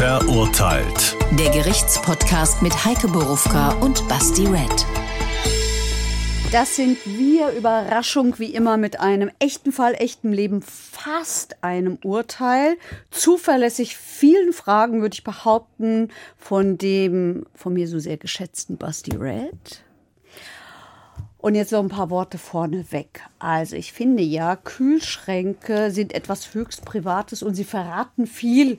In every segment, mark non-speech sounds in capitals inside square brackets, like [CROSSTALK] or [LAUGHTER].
Verurteilt. Der Gerichtspodcast mit Heike Borufka und Basti Red. Das sind wir, Überraschung wie immer mit einem echten Fall, echtem Leben, fast einem Urteil. Zuverlässig vielen Fragen, würde ich behaupten, von dem von mir so sehr geschätzten Basti Red. Und jetzt noch ein paar Worte vorneweg. Also ich finde ja, Kühlschränke sind etwas höchst Privates und sie verraten viel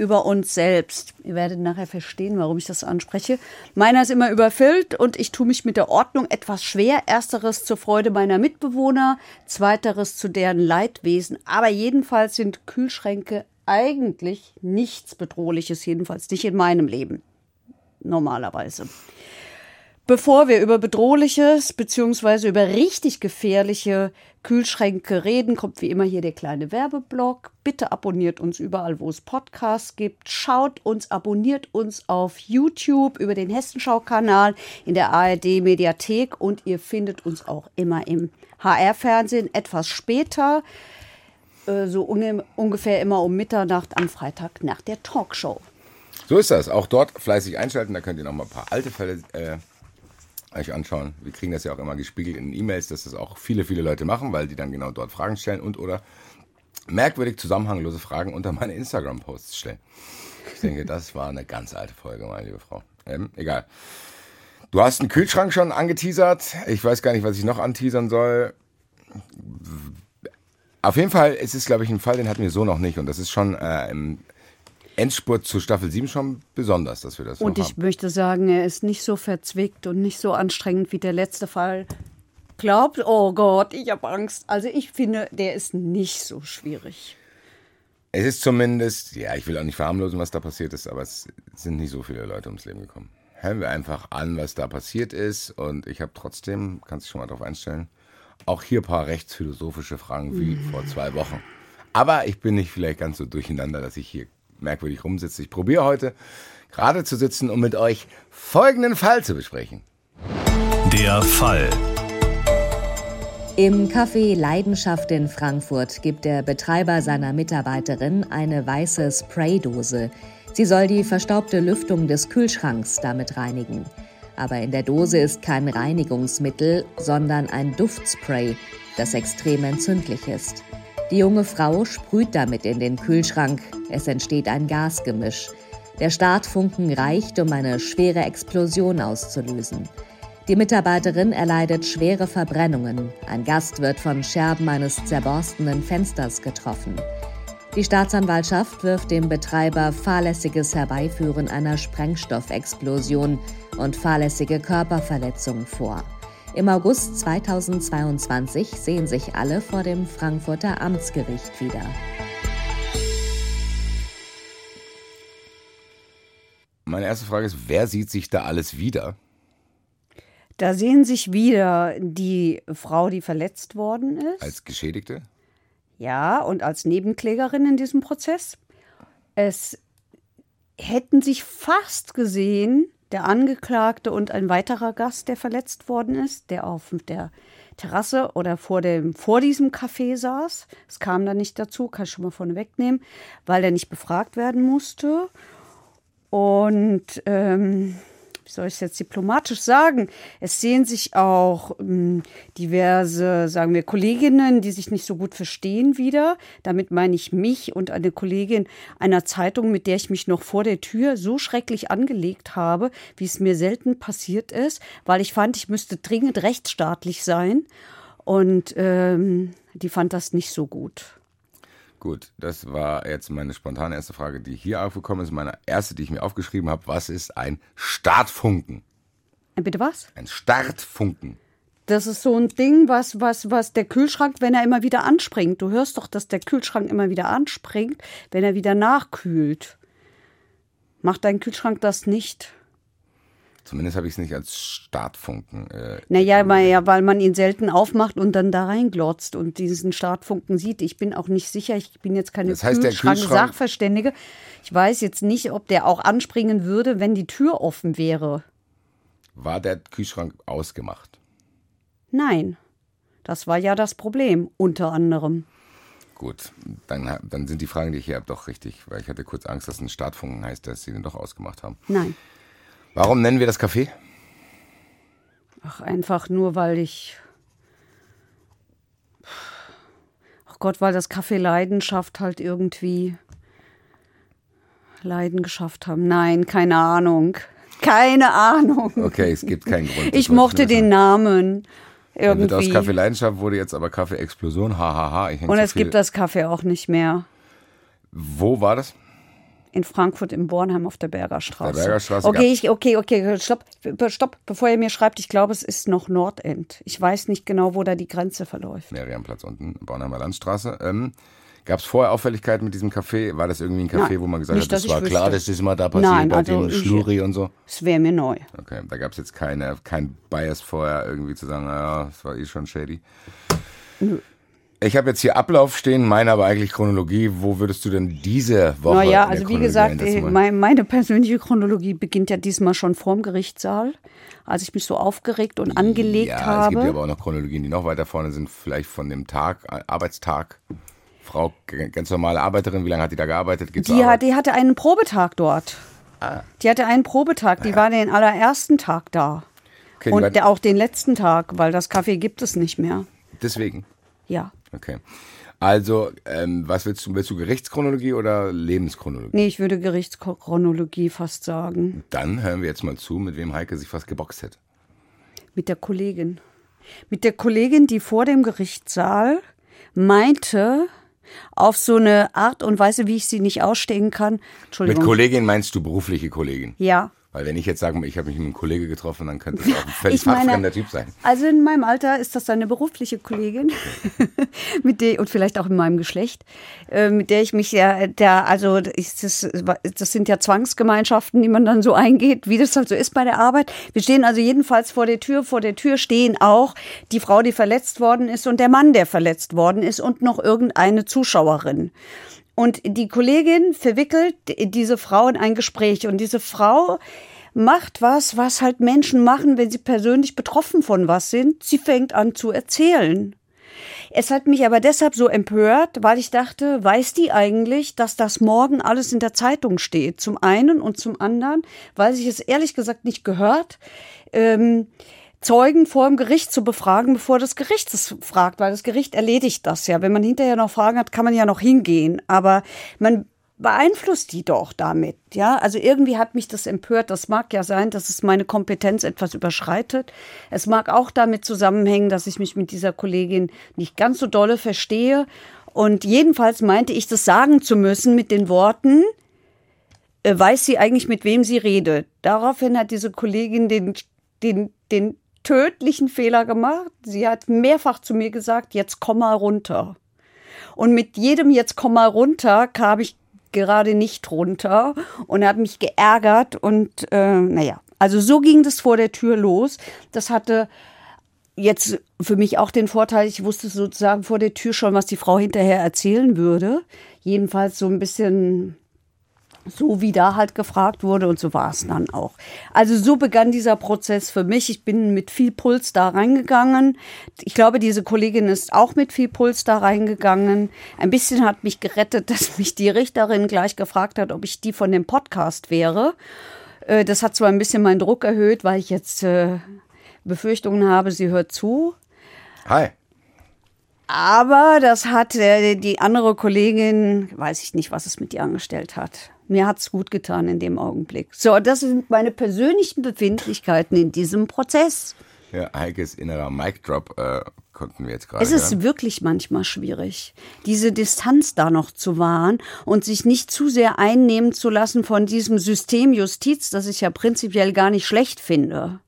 über uns selbst. Ihr werdet nachher verstehen, warum ich das anspreche. Meiner ist immer überfüllt und ich tue mich mit der Ordnung etwas schwer. Ersteres zur Freude meiner Mitbewohner, zweiteres zu deren Leidwesen. Aber jedenfalls sind Kühlschränke eigentlich nichts Bedrohliches, jedenfalls nicht in meinem Leben. Normalerweise. Bevor wir über bedrohliches bzw. über richtig gefährliche Kühlschränke reden, kommt wie immer hier der kleine Werbeblock. Bitte abonniert uns überall, wo es Podcasts gibt. Schaut uns, abonniert uns auf YouTube über den Hessenschau-Kanal in der ARD-Mediathek und ihr findet uns auch immer im HR-Fernsehen etwas später, äh, so ungefähr immer um Mitternacht am Freitag nach der Talkshow. So ist das. Auch dort fleißig einschalten. Da könnt ihr noch mal ein paar alte Fälle äh, euch anschauen. Wir kriegen das ja auch immer gespiegelt in E-Mails, dass das auch viele, viele Leute machen, weil die dann genau dort Fragen stellen und oder merkwürdig zusammenhanglose Fragen unter meine Instagram-Posts stellen. Ich denke, das war eine ganz alte Folge, meine liebe Frau. Ähm, egal. Du hast einen Kühlschrank schon angeteasert. Ich weiß gar nicht, was ich noch anteasern soll. Auf jeden Fall ist es, glaube ich, ein Fall, den hatten wir so noch nicht. Und das ist schon äh, im Endspurt zu Staffel 7 schon besonders, dass wir das Und ich haben. möchte sagen, er ist nicht so verzwickt und nicht so anstrengend wie der letzte Fall. Glaubt, oh Gott, ich habe Angst. Also ich finde, der ist nicht so schwierig. Es ist zumindest, ja, ich will auch nicht verharmlosen, was da passiert ist, aber es sind nicht so viele Leute ums Leben gekommen. Hören wir einfach an, was da passiert ist. Und ich habe trotzdem, kannst du schon mal darauf einstellen, auch hier ein paar rechtsphilosophische Fragen wie mhm. [LAUGHS] vor zwei Wochen. Aber ich bin nicht vielleicht ganz so durcheinander, dass ich hier merkwürdig rumsitze. Ich probiere heute gerade zu sitzen, um mit euch folgenden Fall zu besprechen. Der Fall. Im Café Leidenschaft in Frankfurt gibt der Betreiber seiner Mitarbeiterin eine weiße Spraydose. Sie soll die verstaubte Lüftung des Kühlschranks damit reinigen. Aber in der Dose ist kein Reinigungsmittel, sondern ein Duftspray, das extrem entzündlich ist. Die junge Frau sprüht damit in den Kühlschrank. Es entsteht ein Gasgemisch. Der Startfunken reicht, um eine schwere Explosion auszulösen. Die Mitarbeiterin erleidet schwere Verbrennungen. Ein Gast wird von Scherben eines zerborstenen Fensters getroffen. Die Staatsanwaltschaft wirft dem Betreiber fahrlässiges Herbeiführen einer Sprengstoffexplosion und fahrlässige Körperverletzung vor. Im August 2022 sehen sich alle vor dem Frankfurter Amtsgericht wieder. Meine erste Frage ist, wer sieht sich da alles wieder? Da sehen sich wieder die Frau, die verletzt worden ist. Als Geschädigte? Ja, und als Nebenklägerin in diesem Prozess. Es hätten sich fast gesehen der Angeklagte und ein weiterer Gast, der verletzt worden ist, der auf der Terrasse oder vor, dem, vor diesem Café saß. Es kam dann nicht dazu, kann ich schon mal vorne wegnehmen, weil er nicht befragt werden musste. Und ähm, wie soll ich es jetzt diplomatisch sagen? Es sehen sich auch ähm, diverse, sagen wir, Kolleginnen, die sich nicht so gut verstehen, wieder. Damit meine ich mich und eine Kollegin einer Zeitung, mit der ich mich noch vor der Tür so schrecklich angelegt habe, wie es mir selten passiert ist, weil ich fand, ich müsste dringend rechtsstaatlich sein. Und ähm, die fand das nicht so gut. Gut, das war jetzt meine spontane erste Frage, die hier aufgekommen ist. Meine erste, die ich mir aufgeschrieben habe. Was ist ein Startfunken? Äh, bitte was? Ein Startfunken. Das ist so ein Ding, was, was, was der Kühlschrank, wenn er immer wieder anspringt. Du hörst doch, dass der Kühlschrank immer wieder anspringt, wenn er wieder nachkühlt. Macht dein Kühlschrank das nicht? Zumindest habe ich es nicht als Startfunken. Äh, naja, weil, ja, weil man ihn selten aufmacht und dann da reinglotzt und diesen Startfunken sieht. Ich bin auch nicht sicher, ich bin jetzt keine das heißt, Kühlschrank-Sachverständige. Ich weiß jetzt nicht, ob der auch anspringen würde, wenn die Tür offen wäre. War der Kühlschrank ausgemacht? Nein. Das war ja das Problem, unter anderem. Gut, dann, dann sind die Fragen, die ich hier habe, doch richtig, weil ich hatte kurz Angst, dass ein Startfunken heißt, dass sie den doch ausgemacht haben. Nein. Warum nennen wir das Café? Ach, einfach nur, weil ich. Ach Gott, weil das Kaffee Leidenschaft halt irgendwie Leiden geschafft haben. Nein, keine Ahnung. Keine Ahnung. Okay, es gibt keinen Grund. [LAUGHS] Ich mochte den Namen. Wird aus Irgendwie. Kaffee Leidenschaft wurde jetzt aber Kaffee Explosion. Hahaha. ich häng Und zu es viel. gibt das Kaffee auch nicht mehr. Wo war das? In Frankfurt im Bornheim auf der Bergerstraße. Der Bergerstraße Okay, ich, okay, okay, stopp, stopp, bevor ihr mir schreibt, ich glaube, es ist noch Nordend. Ich weiß nicht genau, wo da die Grenze verläuft. Meriamplatz unten, Bornheimer Landstraße. Ähm, Gab es vorher Auffälligkeiten mit diesem Café? War das irgendwie ein Café, Nein, wo man gesagt nicht, hat, das war klar, wüsste. dass das mal da passiert Nein, bei also dem Schluri und so? Es wäre mir neu. Okay, da gab es jetzt keine, kein Bias vorher irgendwie zu sagen, naja, das war eh schon shady. Ich habe jetzt hier Ablauf stehen, meine aber eigentlich Chronologie. Wo würdest du denn diese Woche Naja, also wie gesagt, einsetzen eh, wollen? mein, meine persönliche Chronologie beginnt ja diesmal schon vorm Gerichtssaal, als ich mich so aufgeregt und angelegt ja, habe. es gibt ja aber auch noch Chronologien, die noch weiter vorne sind, vielleicht von dem Tag, äh, Arbeitstag. Frau, ganz normale Arbeiterin, wie lange hat die da gearbeitet? Geht zur Die, hat, die hatte einen Probetag dort. Ah. Die hatte einen Probetag. Die war den allerersten Tag da. Okay, Und auch den letzten Tag, weil das Café gibt es nicht mehr. Deswegen. Ja. Okay. Also, ähm, was willst du? Willst du Gerichtschronologie oder Lebenschronologie? Nee, ich würde Gerichtschronologie fast sagen. Dann hören wir jetzt mal zu, mit wem Heike sich fast geboxt hätte. Mit der Kollegin. Mit der Kollegin, die vor dem Gerichtssaal meinte, auf so eine Art und Weise, wie ich sie nicht ausstehen kann. Mit Entschuldigung. Kollegin meinst du berufliche Kollegin? ja. Weil wenn ich jetzt sage, ich habe mich mit einem Kollege getroffen, dann könnte es auch ein völlig fachfremder Typ sein. Also in meinem Alter ist das eine berufliche Kollegin, [LAUGHS] mit der und vielleicht auch in meinem Geschlecht, äh, mit der ich mich ja, der also das, das sind ja Zwangsgemeinschaften, die man dann so eingeht, wie das halt so ist bei der Arbeit. Wir stehen also jedenfalls vor der Tür. Vor der Tür stehen auch die Frau, die verletzt worden ist und der Mann, der verletzt worden ist und noch irgendeine Zuschauerin. Und die Kollegin verwickelt diese Frau in ein Gespräch. Und diese Frau macht was, was halt Menschen machen, wenn sie persönlich betroffen von was sind. Sie fängt an zu erzählen. Es hat mich aber deshalb so empört, weil ich dachte, weiß die eigentlich, dass das morgen alles in der Zeitung steht? Zum einen und zum anderen, weil sich es ehrlich gesagt nicht gehört. Ähm, Zeugen vor dem Gericht zu befragen, bevor das Gericht es fragt, weil das Gericht erledigt das ja. Wenn man hinterher noch Fragen hat, kann man ja noch hingehen. Aber man beeinflusst die doch damit, ja. Also irgendwie hat mich das empört. Das mag ja sein, dass es meine Kompetenz etwas überschreitet. Es mag auch damit zusammenhängen, dass ich mich mit dieser Kollegin nicht ganz so dolle verstehe. Und jedenfalls meinte ich, das sagen zu müssen mit den Worten, äh, weiß sie eigentlich, mit wem sie redet. Daraufhin hat diese Kollegin den, den, den tödlichen Fehler gemacht. Sie hat mehrfach zu mir gesagt, jetzt komm mal runter. Und mit jedem jetzt komm mal runter kam ich gerade nicht runter und habe mich geärgert und äh, naja, also so ging das vor der Tür los. Das hatte jetzt für mich auch den Vorteil, ich wusste sozusagen vor der Tür schon, was die Frau hinterher erzählen würde. Jedenfalls so ein bisschen so wie da halt gefragt wurde und so war es dann auch. Also so begann dieser Prozess für mich. Ich bin mit viel Puls da reingegangen. Ich glaube, diese Kollegin ist auch mit viel Puls da reingegangen. Ein bisschen hat mich gerettet, [LAUGHS] dass mich die Richterin gleich gefragt hat, ob ich die von dem Podcast wäre. Äh, Das hat zwar ein bisschen meinen Druck erhöht, weil ich jetzt äh, Befürchtungen habe, sie hört zu. Hi. Aber das hat äh, die andere Kollegin, weiß ich nicht, was es mit ihr angestellt hat. Mir hat's gut getan in dem Augenblick. So, das sind meine persönlichen Befindlichkeiten in diesem Prozess. Ja, Heikes innerer Mic Drop äh, konnten wir jetzt gerade. Es ist hören. wirklich manchmal schwierig, diese Distanz da noch zu wahren und sich nicht zu sehr einnehmen zu lassen von diesem System Justiz, das ich ja prinzipiell gar nicht schlecht finde.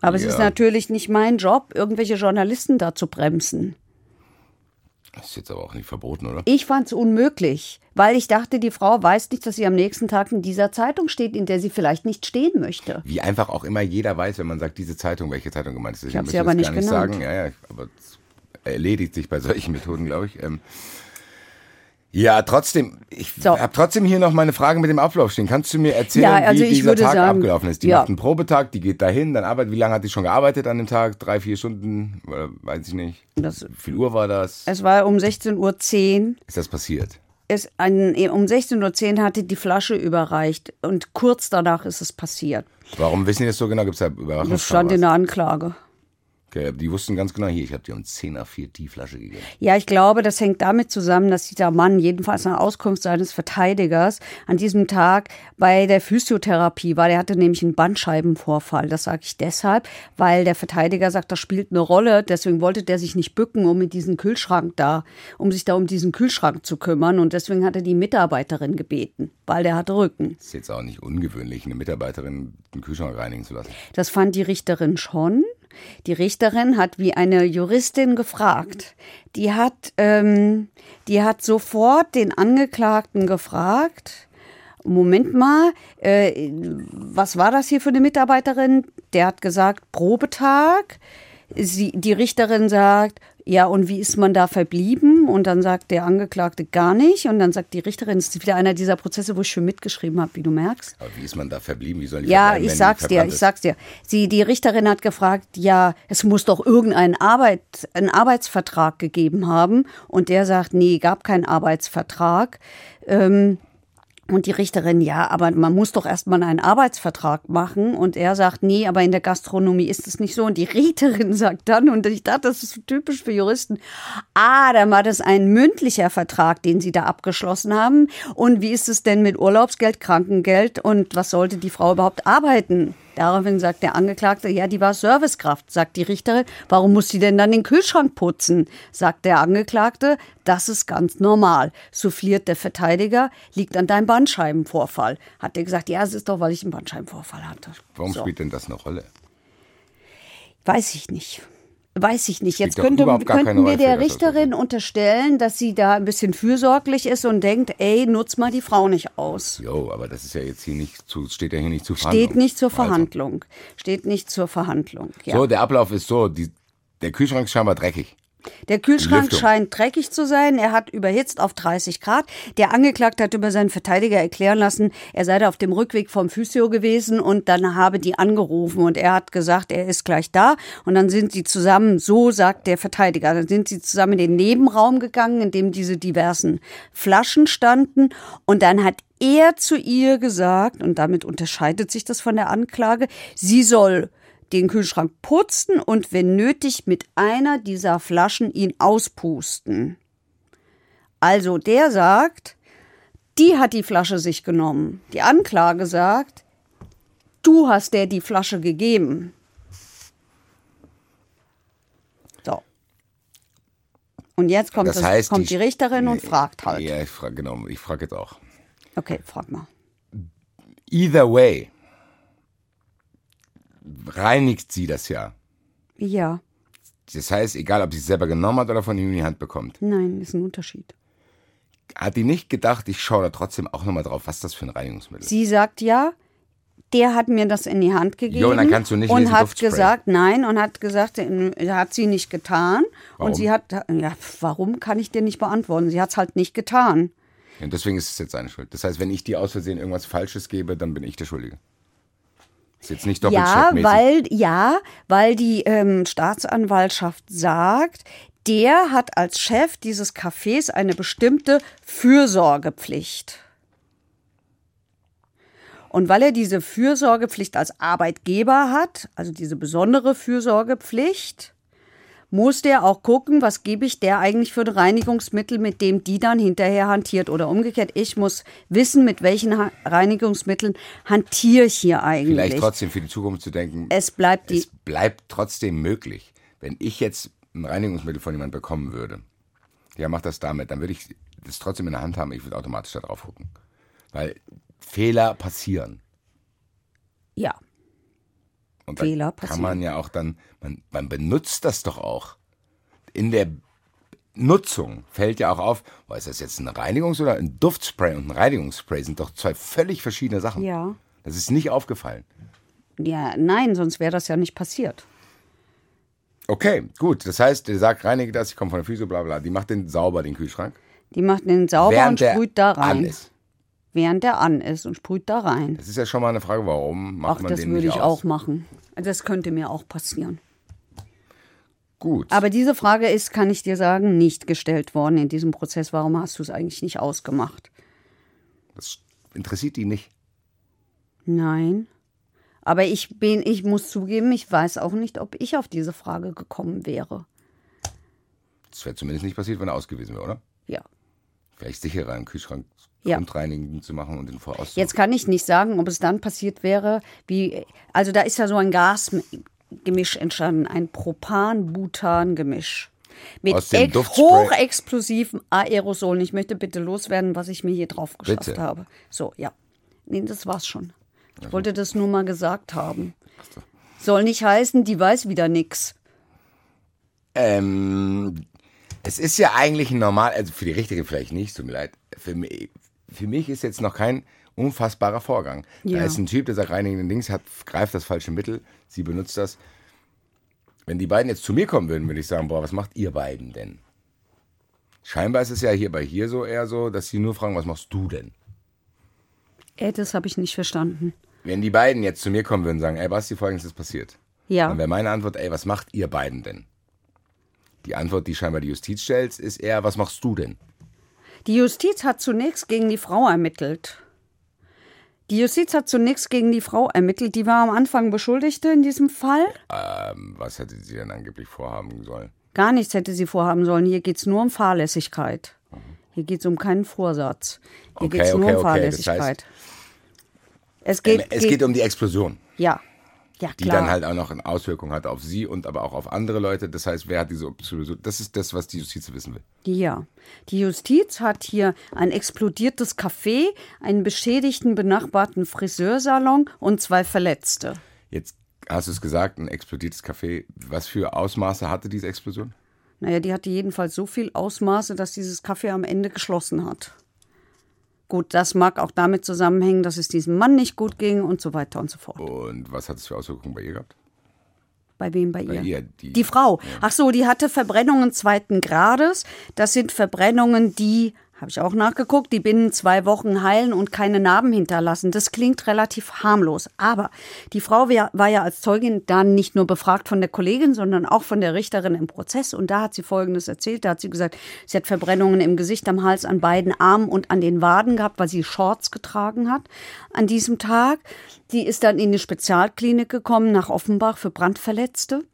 Aber es Ja. ist natürlich nicht mein Job, irgendwelche Journalisten da zu bremsen. Das ist jetzt aber auch nicht verboten, oder? Ich fand es unmöglich, weil ich dachte, die Frau weiß nicht, dass sie am nächsten Tag in dieser Zeitung steht, in der sie vielleicht nicht stehen möchte. Wie einfach auch immer jeder weiß, wenn man sagt, diese Zeitung, welche Zeitung gemeint ist. Ich hab möchte sie aber nicht gar nicht genannt. sagen. Ja, ja, aber es erledigt sich bei solchen Methoden, glaube ich. Ähm, Ja, trotzdem, ich So. habe trotzdem hier noch meine Frage mit dem Ablauf stehen. Kannst du mir erzählen, Ja, also wie dieser Tag sagen, abgelaufen ist? Die ja. macht einen Probetag, die geht dahin, dann arbeitet. Wie lange hat die schon gearbeitet an dem Tag? Drei, vier Stunden? Weiß ich nicht. Das, Wie viel Uhr war das? es war um 16.10 Uhr. Ist das passiert? Es ein, um 16.10 Uhr hatte die Flasche überreicht und kurz danach ist es passiert. Warum wissen die das so genau? Gibt es da Überraschung? Das stand in der Anklage. Okay, die wussten ganz genau, hier, ich habe dir um 10 nach 4 die Flasche gegeben. Ja, ich glaube, das hängt damit zusammen, dass dieser Mann, jedenfalls nach Auskunft seines Verteidigers, an diesem Tag bei der Physiotherapie war. Der hatte nämlich einen Bandscheibenvorfall. Das sage ich deshalb, weil der Verteidiger sagt, das spielt eine Rolle. Deswegen wollte der sich nicht bücken, um mit diesem Kühlschrank da, um sich da um diesen Kühlschrank zu kümmern. Und deswegen hat er die Mitarbeiterin gebeten, weil der hatte Rücken. Ist jetzt auch nicht ungewöhnlich, eine Mitarbeiterin den Kühlschrank reinigen zu lassen. Das fand die Richterin schon. Die Richterin hat wie eine Juristin gefragt. Die hat, ähm, die hat sofort den Angeklagten gefragt. Moment mal, äh, was war das hier für eine Mitarbeiterin? Der hat gesagt, Probetag. Sie, die Richterin sagt, ja, und wie ist man da verblieben? Und dann sagt der Angeklagte gar nicht. Und dann sagt die Richterin, es ist wieder einer dieser Prozesse, wo ich schon mitgeschrieben habe, wie du merkst. Aber wie ist man da verblieben? Wie sollen die Ja, ich sag's dir, ich sag's dir. Sie, die Richterin hat gefragt, ja, es muss doch irgendeinen Arbeit, einen Arbeitsvertrag gegeben haben. Und der sagt, nee, gab keinen Arbeitsvertrag. Ähm, und die Richterin, ja, aber man muss doch erstmal einen Arbeitsvertrag machen. Und er sagt, nee, aber in der Gastronomie ist es nicht so. Und die Richterin [LAUGHS] sagt dann, und ich dachte, das ist so typisch für Juristen, ah, dann war das ein mündlicher Vertrag, den sie da abgeschlossen haben. Und wie ist es denn mit Urlaubsgeld, Krankengeld und was sollte die Frau überhaupt arbeiten? Daraufhin sagt der Angeklagte, ja, die war Servicekraft. Sagt die Richterin, warum muss sie denn dann den Kühlschrank putzen? Sagt der Angeklagte, das ist ganz normal. Souffliert der Verteidiger, liegt an deinem Bandscheibenvorfall. Hat er gesagt, ja, es ist doch, weil ich einen Bandscheibenvorfall hatte. Warum So. spielt denn das eine Rolle? Weiß ich nicht. Weiß ich nicht. Jetzt könnte, könnten wir der das, Richterin unterstellen, dass sie da ein bisschen fürsorglich ist und denkt, ey, nutz mal die Frau nicht aus. Jo, aber das ist ja jetzt hier nicht zu, steht ja hier nicht zu Steht Verhandlung. nicht zur Also, Verhandlung. Steht nicht zur Verhandlung. Ja. So, der Ablauf ist so, die, der Kühlschrank ist scheinbar dreckig. Der Kühlschrank scheint dreckig zu sein. Er hat überhitzt auf 30 Grad. Der Angeklagte hat über seinen Verteidiger erklären lassen, er sei da auf dem Rückweg vom Physio gewesen und dann habe die angerufen und er hat gesagt, er ist gleich da. Und dann sind sie zusammen, so sagt der Verteidiger, dann sind sie zusammen in den Nebenraum gegangen, in dem diese diversen Flaschen standen. Und dann hat er zu ihr gesagt, und damit unterscheidet sich das von der Anklage, sie soll den Kühlschrank putzen und wenn nötig mit einer dieser Flaschen ihn auspusten. Also der sagt, die hat die Flasche sich genommen. Die Anklage sagt, du hast der die Flasche gegeben. So. Und jetzt kommt, Das das heißt, kommt die, Richterin und Nee, fragt halt. Ja, ich frage genau, ich frage jetzt auch. Okay, frag mal. Either way reinigt sie das ja. Ja, Das heißt, egal ob sie es selber genommen hat oder von ihm in die Hand bekommt. nein, ist ein Unterschied. Hat die nicht gedacht, ich schaue da trotzdem auch nochmal drauf, was das für ein Reinigungsmittel ist? Sie sagt ja, der hat mir das in die Hand gegeben. Jo, und dann kannst du nicht Und hat Duftspray. gesagt, nein, und hat gesagt, hat sie nicht getan. Warum? Und sie hat, ja, warum kann ich dir nicht beantworten? Sie hat es halt nicht getan. Und deswegen ist es jetzt seine Schuld. Das heißt, wenn ich dir aus Versehen irgendwas Falsches gebe, dann bin ich der Schuldige. Ist jetzt nicht Ja, weil, ja, weil die ähm, Staatsanwaltschaft sagt, der hat als Chef dieses Cafés eine bestimmte Fürsorgepflicht. Und weil er diese Fürsorgepflicht als Arbeitgeber hat, also diese besondere Fürsorgepflicht, muss der auch gucken, was gebe ich der eigentlich für ein Reinigungsmittel, mit dem die dann hinterher hantiert. Oder umgekehrt, ich muss wissen, mit welchen ha Reinigungsmitteln hantiere ich hier eigentlich. Vielleicht trotzdem für die Zukunft zu denken, Es bleibt die. es bleibt trotzdem möglich. Wenn ich jetzt ein Reinigungsmittel von jemandem bekommen würde, ja, mach das damit, dann würde ich das trotzdem in der Hand haben, ich würde automatisch da drauf gucken. Weil Fehler passieren. Ja. Und Fehler da kann passieren. man ja auch dann, man, man benutzt das doch auch. In der Nutzung fällt ja auch auf, boah, ist das jetzt ein Reinigungs- oder ein Duftspray und ein Reinigungsspray sind doch zwei völlig verschiedene Sachen. Ja. Das ist nicht aufgefallen. Ja, nein, sonst wäre das ja nicht passiert. Okay, gut. Das heißt, der sagt, reinige das, ich komme von der Physio, bla bla. Die macht den sauber, den Kühlschrank. Die macht den sauber während und sprüht da an rein. ist. Während der an ist und sprüht da rein. Das ist ja schon mal eine Frage, warum macht Ach, man das den würde nicht ich aus? auch machen. Das könnte mir auch passieren. Gut. Aber diese Frage ist, kann ich dir sagen, nicht gestellt worden in diesem Prozess. Warum hast du es eigentlich nicht ausgemacht? das interessiert die nicht. Nein. Aber ich bin, ich muss zugeben, ich weiß auch nicht, ob ich auf diese Frage gekommen wäre. Das wäre zumindest nicht passiert, wenn er ausgewiesen wäre, oder? Ja. Vielleicht sicherer, einen Kühlschrank Ja. grundreinigen zu machen und den voraus Jetzt kann ich nicht sagen, ob es dann passiert wäre, wie, also da ist ja so ein Gasgemisch entstanden, ein Propan-Butan-Gemisch. Mit hochexplosiven Aerosolen. Ich möchte bitte loswerden, was ich mir hier drauf geschafft Bitte. habe. So, ja. Nee, das war's schon. Ich wollte das nur mal gesagt haben. Soll nicht heißen, die weiß wieder nix. Ähm, es ist ja eigentlich ein normal, also für die Richtige vielleicht nicht, tut mir leid. Für mich, für mich ist jetzt noch kein unfassbarer Vorgang. Ja. Da ist ein Typ, der sagt, reinigen Dings, hat, greift das falsche Mittel, sie benutzt das. Wenn die beiden jetzt zu mir kommen würden, würde ich sagen, boah, was macht ihr beiden denn? Scheinbar ist es ja hier bei hier so eher so, dass sie nur fragen, was machst du denn? Äh, das habe ich nicht verstanden. Wenn die beiden jetzt zu mir kommen würden und sagen, ey Basti, folgendes ist passiert. Ja. Dann wäre meine Antwort, ey, was macht ihr beiden denn? Die Antwort, die scheinbar die Justiz stellt, ist eher, was machst du denn? Die Justiz hat zunächst gegen die Frau ermittelt. Die Justiz hat zunächst gegen die Frau ermittelt. Die war am Anfang Beschuldigte in diesem Fall. Ähm, was hätte sie denn angeblich vorhaben sollen? Gar nichts hätte sie vorhaben sollen. Hier geht es nur um Fahrlässigkeit. Hier geht es um keinen Vorsatz. Hier Okay, geht es nur okay, um okay. Das Fahrlässigkeit. es geht, es geht um die Explosion, ja, ja die dann halt auch noch eine Auswirkung hat auf sie und aber auch auf andere Leute. Das heißt, wer hat diese Explosion? Das ist das, was die Justiz wissen will. Ja, die Justiz hat hier ein explodiertes Café, einen beschädigten benachbarten Friseursalon und zwei Verletzte. Jetzt hast du es gesagt, ein explodiertes Café. Was für Ausmaße hatte diese Explosion? Naja, die hatte jedenfalls so viel Ausmaße, dass dieses Café am Ende geschlossen hat. Gut, das mag auch damit zusammenhängen, dass es diesem Mann nicht gut ging und so weiter und so fort. Und was hat es für Auswirkungen bei ihr gehabt? Bei wem bei, Bei ihr? ihr, die- die Frau. Ach so, die hatte Verbrennungen zweiten Grades. Das sind Verbrennungen, die, habe ich auch nachgeguckt, die binnen zwei Wochen heilen und keine Narben hinterlassen. Das klingt relativ harmlos. Aber die Frau war ja als Zeugin dann nicht nur befragt von der Kollegin, sondern auch von der Richterin im Prozess. Und da hat sie Folgendes erzählt. Da hat sie gesagt, sie hat Verbrennungen im Gesicht, am Hals, an beiden Armen und an den Waden gehabt, weil sie Shorts getragen hat an diesem Tag. Die ist dann in die Spezialklinik gekommen nach Offenbach für Brandverletzte.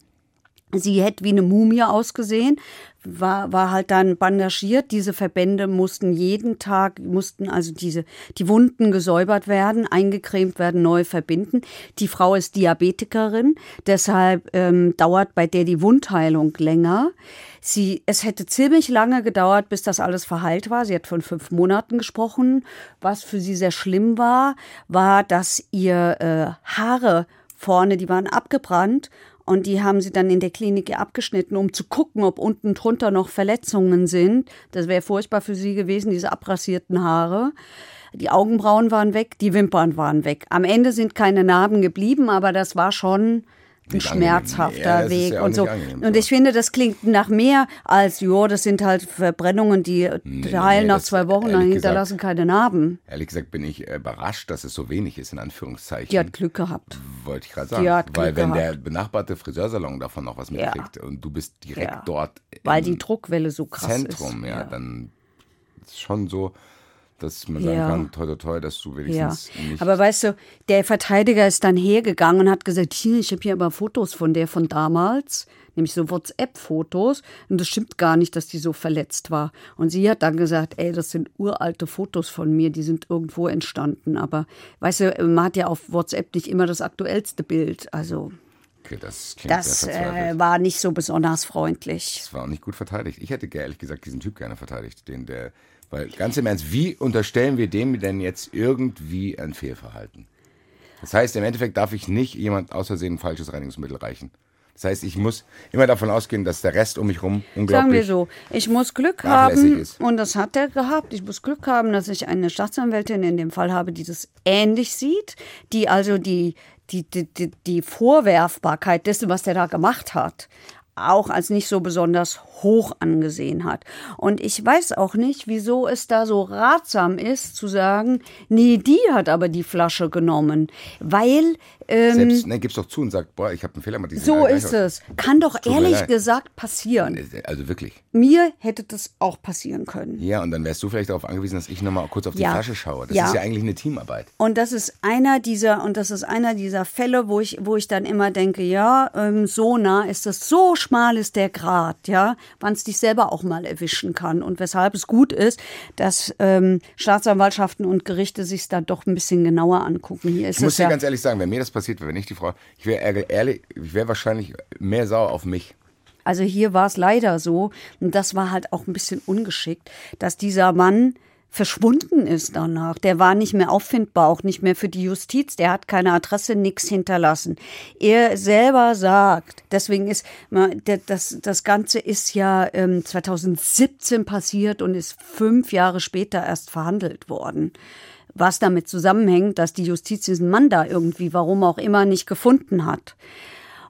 Sie hätte wie eine Mumie ausgesehen, war, war halt dann bandagiert. Diese Verbände mussten jeden Tag, mussten also diese, die Wunden gesäubert werden, eingecremt werden, neu verbinden. Die Frau ist Diabetikerin, deshalb ähm, dauert bei der die Wundheilung länger. Sie, es hätte ziemlich lange gedauert, bis das alles verheilt war. Sie hat von fünf Monaten gesprochen. Was für sie sehr schlimm war, war, dass ihr äh, Haare vorne, die waren abgebrannt und die haben sie dann in der Klinik abgeschnitten, um zu gucken, ob unten drunter noch Verletzungen sind. Das wäre furchtbar für sie gewesen, diese abrasierten Haare. Die Augenbrauen waren weg, die Wimpern waren weg. Am Ende sind keine Narben geblieben, aber das war schon ein schmerzhafter Ja, Weg ja und so. angenehm, Und ich finde, das klingt nach mehr als, jo, das sind halt Verbrennungen, die nee, heilen nach das- zwei Wochen, dann hinterlassen keine Narben. Ehrlich gesagt bin ich äh, überrascht, dass es so wenig ist, in Anführungszeichen. Die hat Glück gehabt. Wollte ich gerade sagen. Die hat Glück Weil wenn gehabt. der benachbarte Friseursalon davon noch was Ja. mitkriegt und du bist direkt Ja. dort Weil die Druckwelle so krass Zentrum, ist. ja, dann ist schon so, dass man sagen Ja. kann, toi, toi, toi, dass du Ja, wenigstens nicht... aber weißt du, der Verteidiger ist dann hergegangen und hat gesagt, hier, ich habe hier aber Fotos von der von damals, nämlich so WhatsApp-Fotos und das stimmt gar nicht, dass die so verletzt war. Und sie hat dann gesagt, ey, das sind uralte Fotos von mir, die sind irgendwo entstanden. Aber weißt du, man hat ja auf WhatsApp nicht immer das aktuellste Bild. Also okay, das das äh, war nicht so besonders freundlich. Das war auch nicht gut verteidigt. Ich hätte ehrlich gesagt diesen Typ gerne verteidigt, den der, weil ganz im Ernst, wie unterstellen wir dem denn jetzt irgendwie ein Fehlverhalten? Das heißt, im Endeffekt darf ich nicht jemand aus Versehen ein falsches Reinigungsmittel reichen. Das heißt, ich muss immer davon ausgehen, dass der Rest um mich rum unglaublich Sagen wir so, ich muss Glück haben, ist. und das hat er gehabt, ich muss Glück haben, dass ich eine Staatsanwältin in dem Fall habe, die das ähnlich sieht, die also die, die, die, die Vorwerfbarkeit dessen, was der da gemacht hat, auch als nicht so besonders hoch angesehen hat. Und ich weiß auch nicht, wieso es da so ratsam ist zu sagen, nee, die hat aber die Flasche genommen, weil ähm, Selbst, ne, gib's doch zu und sagt, boah, ich habe einen Fehler diesem so ist es. Kann doch mir ehrlich gesagt passieren. Also wirklich. Mir hätte das auch passieren können. Ja, und dann wärst du vielleicht darauf angewiesen, dass ich nochmal kurz auf die Ja. Flasche schaue. Das Ja. ist ja eigentlich eine Teamarbeit. Und das ist einer dieser und das ist einer dieser Fälle, wo ich wo ich dann immer denke, ja, ähm, so nah ist das, so schmal ist der Grat, ja, wann es dich selber auch mal erwischen kann und weshalb es gut ist, dass ähm, Staatsanwaltschaften und Gerichte sich da doch ein bisschen genauer angucken. Hier ist Ich muss dir ja, ganz ehrlich sagen, wenn mir das passiert wäre, wenn ich die Frau, ich wäre ehrlich, ich wäre wahrscheinlich mehr sauer auf mich. Also hier war es leider so, und das war halt auch ein bisschen ungeschickt, dass dieser Mann verschwunden ist danach. Der war nicht mehr auffindbar, auch nicht mehr für die Justiz. Der hat keine Adresse, nichts hinterlassen. Er selber sagt, deswegen ist das, das Ganze ist ja ähm, 2017 passiert und ist fünf Jahre später erst verhandelt worden. Was damit zusammenhängt, dass die Justiz diesen Mann da irgendwie, warum auch immer, nicht gefunden hat.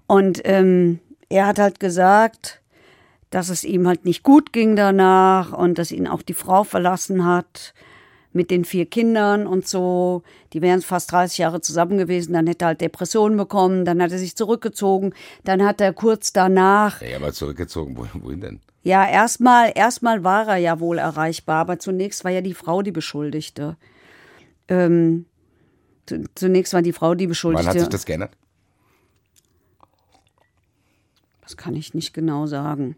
Und ähm, er hat halt gesagt, dass es ihm halt nicht gut ging danach und dass ihn auch die Frau verlassen hat mit den vier Kindern und so. Die wären fast 30 Jahre zusammen gewesen. Dann hätte er halt Depressionen bekommen. Dann hat er sich zurückgezogen. Dann hat er kurz danach Ja, aber zurückgezogen, wohin, denn? ja, erstmal, erstmal war er ja wohl erreichbar, aber zunächst war ja die Frau die Beschuldigte. Ähm, zu- zunächst war die Frau die Wann Beschuldigte. hat sich das geändert? Das kann ich nicht genau sagen.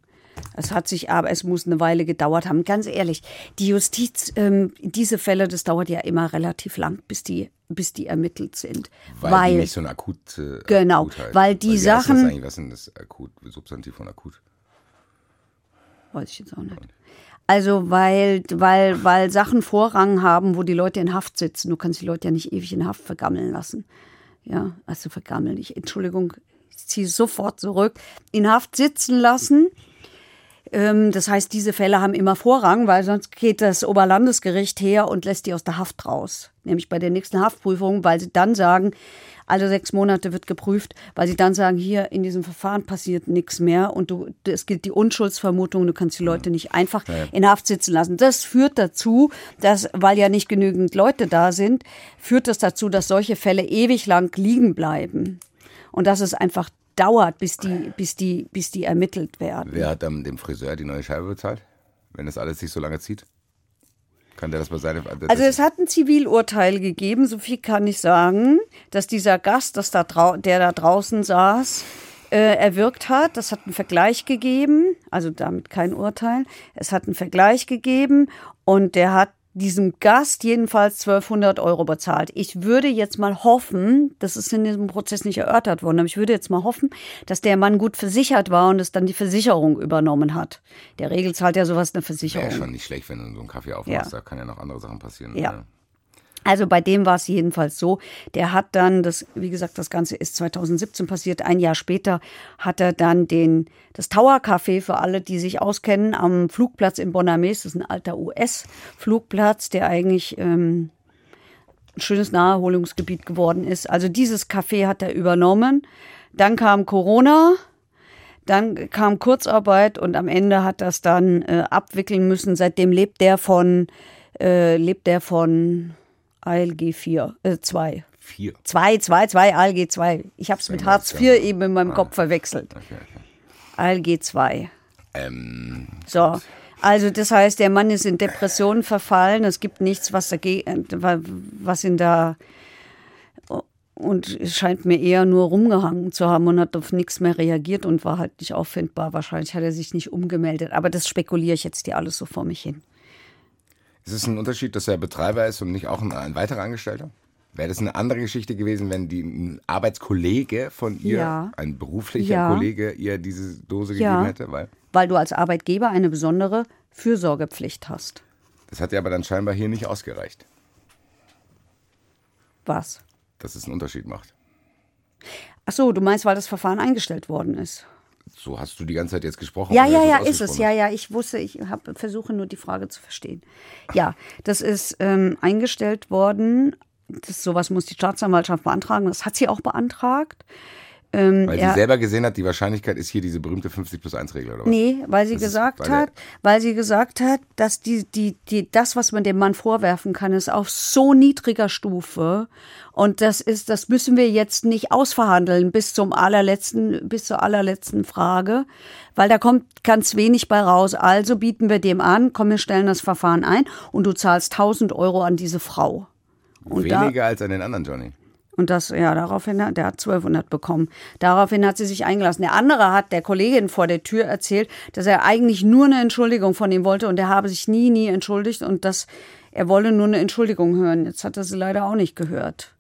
Es hat sich aber, es muss eine Weile gedauert haben. Ganz ehrlich, die Justiz, ähm, diese Fälle, das dauert ja immer relativ lang, bis die, bis die ermittelt sind. Weil, Weil, die nicht so ein akut. Äh, Genau, akut halt. weil die das Sachen- eigentlich? Was ist denn das akut, Substantiv von akut? weiß ich jetzt auch nicht. Also weil, weil, weil Sachen Vorrang haben, wo die Leute in Haft sitzen. Du kannst die Leute ja nicht ewig in Haft vergammeln lassen. Ja, also vergammeln. Ich, Entschuldigung, ich ziehe es sofort zurück. In Haft sitzen lassen. Ähm, das heißt, diese Fälle haben immer Vorrang, weil sonst geht das Oberlandesgericht her und lässt die aus der Haft raus. Nämlich bei der nächsten Haftprüfung, weil sie dann sagen, alle sechs Monate wird geprüft, weil sie dann sagen, hier in diesem Verfahren passiert nichts mehr und du, es gilt die Unschuldsvermutung, du kannst die Leute nicht einfach in Haft sitzen lassen. Das führt dazu, dass, weil ja nicht genügend Leute da sind, führt das dazu, dass solche Fälle ewig lang liegen bleiben. Und dass es einfach dauert, bis die, bis die, bis die ermittelt werden. Wer hat dann dem Friseur die neue Scheibe bezahlt? Wenn das alles sich so lange zieht? Kann der das bei seiner. Also es hat ein Zivilurteil gegeben, so viel kann ich sagen, dass dieser Gast, das da der da draußen saß, äh, erwirkt hat. Das hat einen Vergleich gegeben, also damit kein Urteil. Es hat einen Vergleich gegeben und der hat diesem Gast jedenfalls 1200 Euro bezahlt. Ich würde jetzt mal hoffen, das ist in diesem Prozess nicht erörtert worden, aber ich würde jetzt mal hoffen, dass der Mann gut versichert war und es dann die Versicherung übernommen hat. Der Regel zahlt ja sowas eine Versicherung. Wäre schon nicht schlecht, wenn du so einen Kaffee aufmachst. Ja. Da kann ja noch andere Sachen passieren. Ja. Also bei dem war es jedenfalls so. Der hat dann, das, wie gesagt, das Ganze ist 2017 passiert. Ein Jahr später hat er dann den, das Tower Café für alle, die sich auskennen, am Flugplatz in Bonames. Das ist ein alter US-Flugplatz, der eigentlich ähm, ein schönes Naherholungsgebiet geworden ist. Also dieses Café hat er übernommen. Dann kam Corona. Dann kam Kurzarbeit und am Ende hat das dann äh, abwickeln müssen. Seitdem lebt der von, äh, lebt der von ALG 4, äh, 2. Vier. 2, 2, 2, ALG 2. Ich habe es mit Hartz. IV eben in meinem Kopf verwechselt. Okay, okay. ALG 2. Ähm, So. Also das heißt, der Mann ist in Depressionen verfallen. Es gibt nichts, was dagegen, was ihn da und es scheint mir eher nur rumgehangen zu haben und hat auf nichts mehr reagiert und war halt nicht auffindbar. Wahrscheinlich hat er sich nicht umgemeldet. Aber das spekuliere ich jetzt hier alles so vor mich hin. Ist es ein Unterschied, dass er Betreiber ist und nicht auch ein, ein weiterer Angestellter? Wäre das eine andere Geschichte gewesen, wenn die ein Arbeitskollege von ihr, Ja. ein beruflicher Ja. Kollege, ihr diese Dose Ja. gegeben hätte? Weil Weil du als Arbeitgeber eine besondere Fürsorgepflicht hast. das hat ja aber dann scheinbar hier nicht ausgereicht, Was? dass es einen Unterschied macht. Ach so, du meinst, weil das Verfahren eingestellt worden ist. So hast du die ganze Zeit jetzt gesprochen. Ja, ja, ja, ist es. Ja, ja, ich wusste, ich hab, versuche nur die Frage zu verstehen. Ja, das ist ähm, eingestellt worden. Das, sowas muss die Staatsanwaltschaft beantragen. Das hat sie auch beantragt. Ähm, Weil er- sie selber gesehen hat, die Wahrscheinlichkeit ist hier diese berühmte 50 plus 1 Regel, oder was? Nee, weil sie Das ist gesagt der- hat, weil sie gesagt hat, dass die, die, die, das, was man dem Mann vorwerfen kann, ist auf so niedriger Stufe. Und das ist, das müssen wir jetzt nicht ausverhandeln bis zum allerletzten, bis zur allerletzten Frage, weil da kommt ganz wenig bei raus. Also bieten wir dem an, komm, wir stellen das Verfahren ein und du zahlst 1000 Euro an diese Frau. Und da- Weniger als an den anderen Johnny. Und das, ja, daraufhin, der hat 1200 bekommen. Daraufhin hat sie sich eingelassen. Der andere hat der Kollegin vor der Tür erzählt, dass er eigentlich nur eine Entschuldigung von ihm wollte und er habe sich nie, nie entschuldigt und dass er wolle nur eine Entschuldigung hören. Jetzt hat er sie leider auch nicht gehört.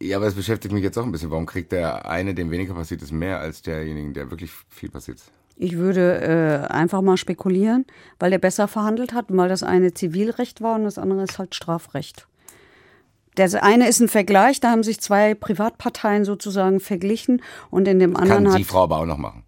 Ja, aber das beschäftigt mich jetzt auch ein bisschen. Warum kriegt der eine, dem weniger passiert ist, mehr als derjenigen, der wirklich viel passiert ist? Ich würde äh, einfach mal spekulieren, weil er besser verhandelt hat und weil das eine Zivilrecht war und das andere ist halt Strafrecht. Das eine ist ein Vergleich, da haben sich zwei Privatparteien sozusagen verglichen und in dem anderen Kann hat die Frau aber auch noch machen.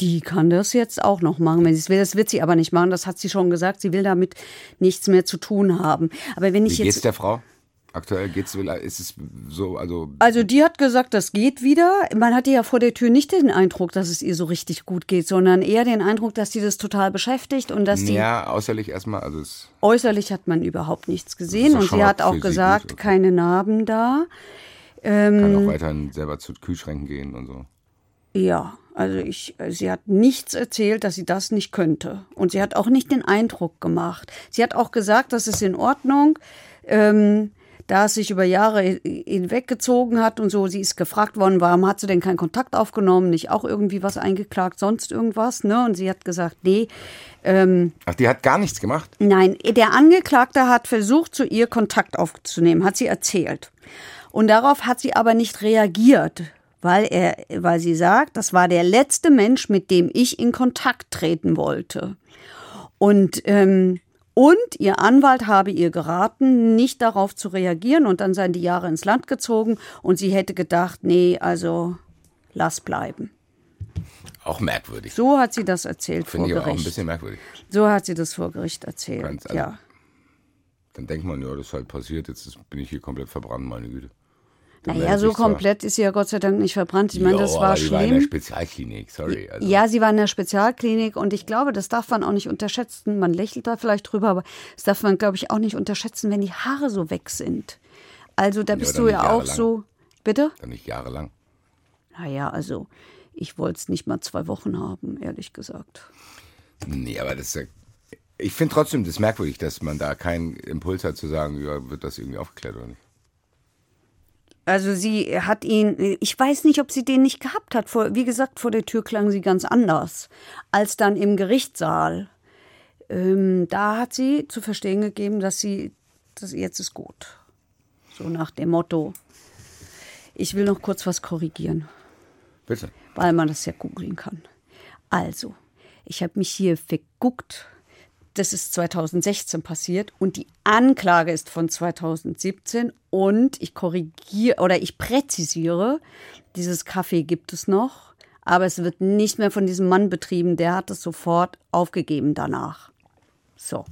Die kann das jetzt auch noch machen, wenn sie es will. Das wird sie aber nicht machen. Das hat sie schon gesagt. Sie will damit nichts mehr zu tun haben. Aber wenn Wie ich geht's jetzt. der Frau? Aktuell geht's, ist es so, also Also die hat gesagt, das geht wieder. Man hatte ja vor der Tür nicht den Eindruck, dass es ihr so richtig gut geht, sondern eher den Eindruck, dass sie das total beschäftigt und dass die ja, äußerlich erstmal, also es äußerlich hat man überhaupt nichts gesehen. Und sie hat auch sie gesagt, gut, okay. keine Narben da. kann Ähm. auch weiterhin selber zu Kühlschränken gehen und so. Ja, also ich, sie hat nichts erzählt, dass sie das nicht könnte. Und sie hat auch nicht den Eindruck gemacht. Sie hat auch gesagt, das ist in Ordnung, ähm, da es sich über Jahre hinweggezogen hat und so. Sie ist gefragt worden, warum hat sie denn keinen Kontakt aufgenommen, nicht auch irgendwie was eingeklagt, sonst irgendwas, ne? Und sie hat gesagt, nee, Ach, die hat gar nichts gemacht? Nein, der Angeklagte hat versucht, zu ihr Kontakt aufzunehmen, hat sie erzählt. Und darauf hat sie aber nicht reagiert, weil er, weil sie sagt, das war der letzte Mensch, mit dem ich in Kontakt treten wollte. Und ähm, und ihr Anwalt habe ihr geraten, nicht darauf zu reagieren und dann seien die Jahre ins Land gezogen und sie hätte gedacht, nee, also lass bleiben. Auch merkwürdig. So hat sie das erzählt vor Finde ich aber auch ein Gericht. bisschen merkwürdig. So hat sie das vor Gericht erzählt. Ganz also- ja. Dann denkt man, ja, das ist halt passiert, jetzt bin ich hier komplett verbrannt, meine Güte. Naja, so komplett ist sie ja Gott sei Dank nicht verbrannt. Ich meine, das war aber die war in der schlimm. Spezialklinik, sorry. Also, Ja, sie war in der Spezialklinik und ich glaube, das darf man auch nicht unterschätzen. Man lächelt da vielleicht drüber, aber das darf man, glaube ich, auch nicht unterschätzen, wenn die Haare so weg sind. Also da bist dann du ja auch so. Bitte? Dann nicht jahrelang. Naja, also ich wollte es nicht mal zwei Wochen haben, ehrlich gesagt. Nee, aber das ist ja, ich finde trotzdem das merkwürdig, dass man da keinen Impuls hat zu sagen, ja, wird das irgendwie aufgeklärt oder nicht. Also sie hat ihn, ich weiß nicht, ob sie den nicht gehabt hat. Vor, wie gesagt, vor der Tür klang sie ganz anders als dann im Gerichtssaal. Ähm, da hat sie zu verstehen gegeben, dass sie, dass jetzt ist gut. So nach dem Motto. Ich will noch kurz was korrigieren, Bitte. weil man das ja googeln kann. Also, ich habe mich hier verguckt. Das ist 2016 passiert und die Anklage ist von 2017 und ich korrigiere oder ich präzisiere, dieses Kaffee gibt es noch, aber es wird nicht mehr von diesem Mann betrieben, der hat es sofort aufgegeben danach. So.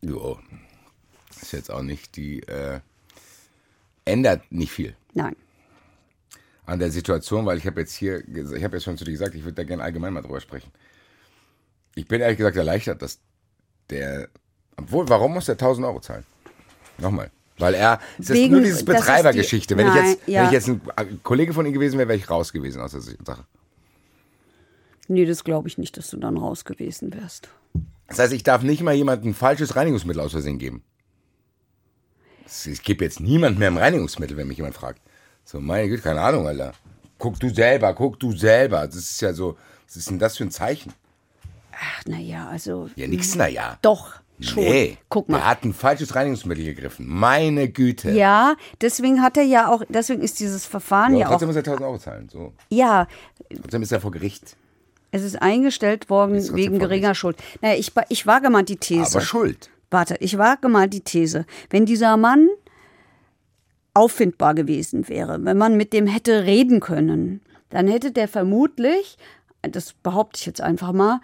Jo. Ist jetzt auch nicht die, äh, ändert nicht viel Nein. an der Situation, weil ich habe jetzt hier, ich habe jetzt schon zu dir gesagt, ich würde da gerne allgemein mal drüber sprechen. Ich bin ehrlich gesagt erleichtert, dass der, obwohl, warum muss der 1000 Euro zahlen? Nochmal. Weil er, es ist nur diese das ist die- Betreibergeschichte. Wenn, ich jetzt, ja. wenn ich jetzt ein Kollege von ihm gewesen wäre, wäre ich raus gewesen aus der Sache. Nee, das glaube ich nicht, dass du dann raus gewesen wärst. Das heißt, ich darf nicht mal jemandem ein falsches Reinigungsmittel aus Versehen geben. Ich gebe jetzt niemand mehr ein Reinigungsmittel, wenn mich jemand fragt. So, meine Güte, keine Ahnung, Alter. Guck du selber, guck du selber. Das ist ja so, was ist denn das für ein Zeichen? Ach, naja, also. Ja, nix, na ja. Doch, schon. Nee, Guck mal. er hat ein falsches Reinigungsmittel gegriffen. Meine Güte. Ja, deswegen hat er ja auch, deswegen ist dieses Verfahren Ja, ja, auch. trotzdem muss er 1000 Euro zahlen. So. Ja, Trotzdem ist er vor Gericht. es ist eingestellt worden Ist trotzdem wegen geringer Schuld. Naja, ich, ich wage mal die These. Aber schuld. Warte, ich wage mal die These. Wenn dieser Mann auffindbar gewesen wäre, wenn man mit dem hätte reden können, dann hätte der vermutlich, das behaupte ich jetzt einfach mal,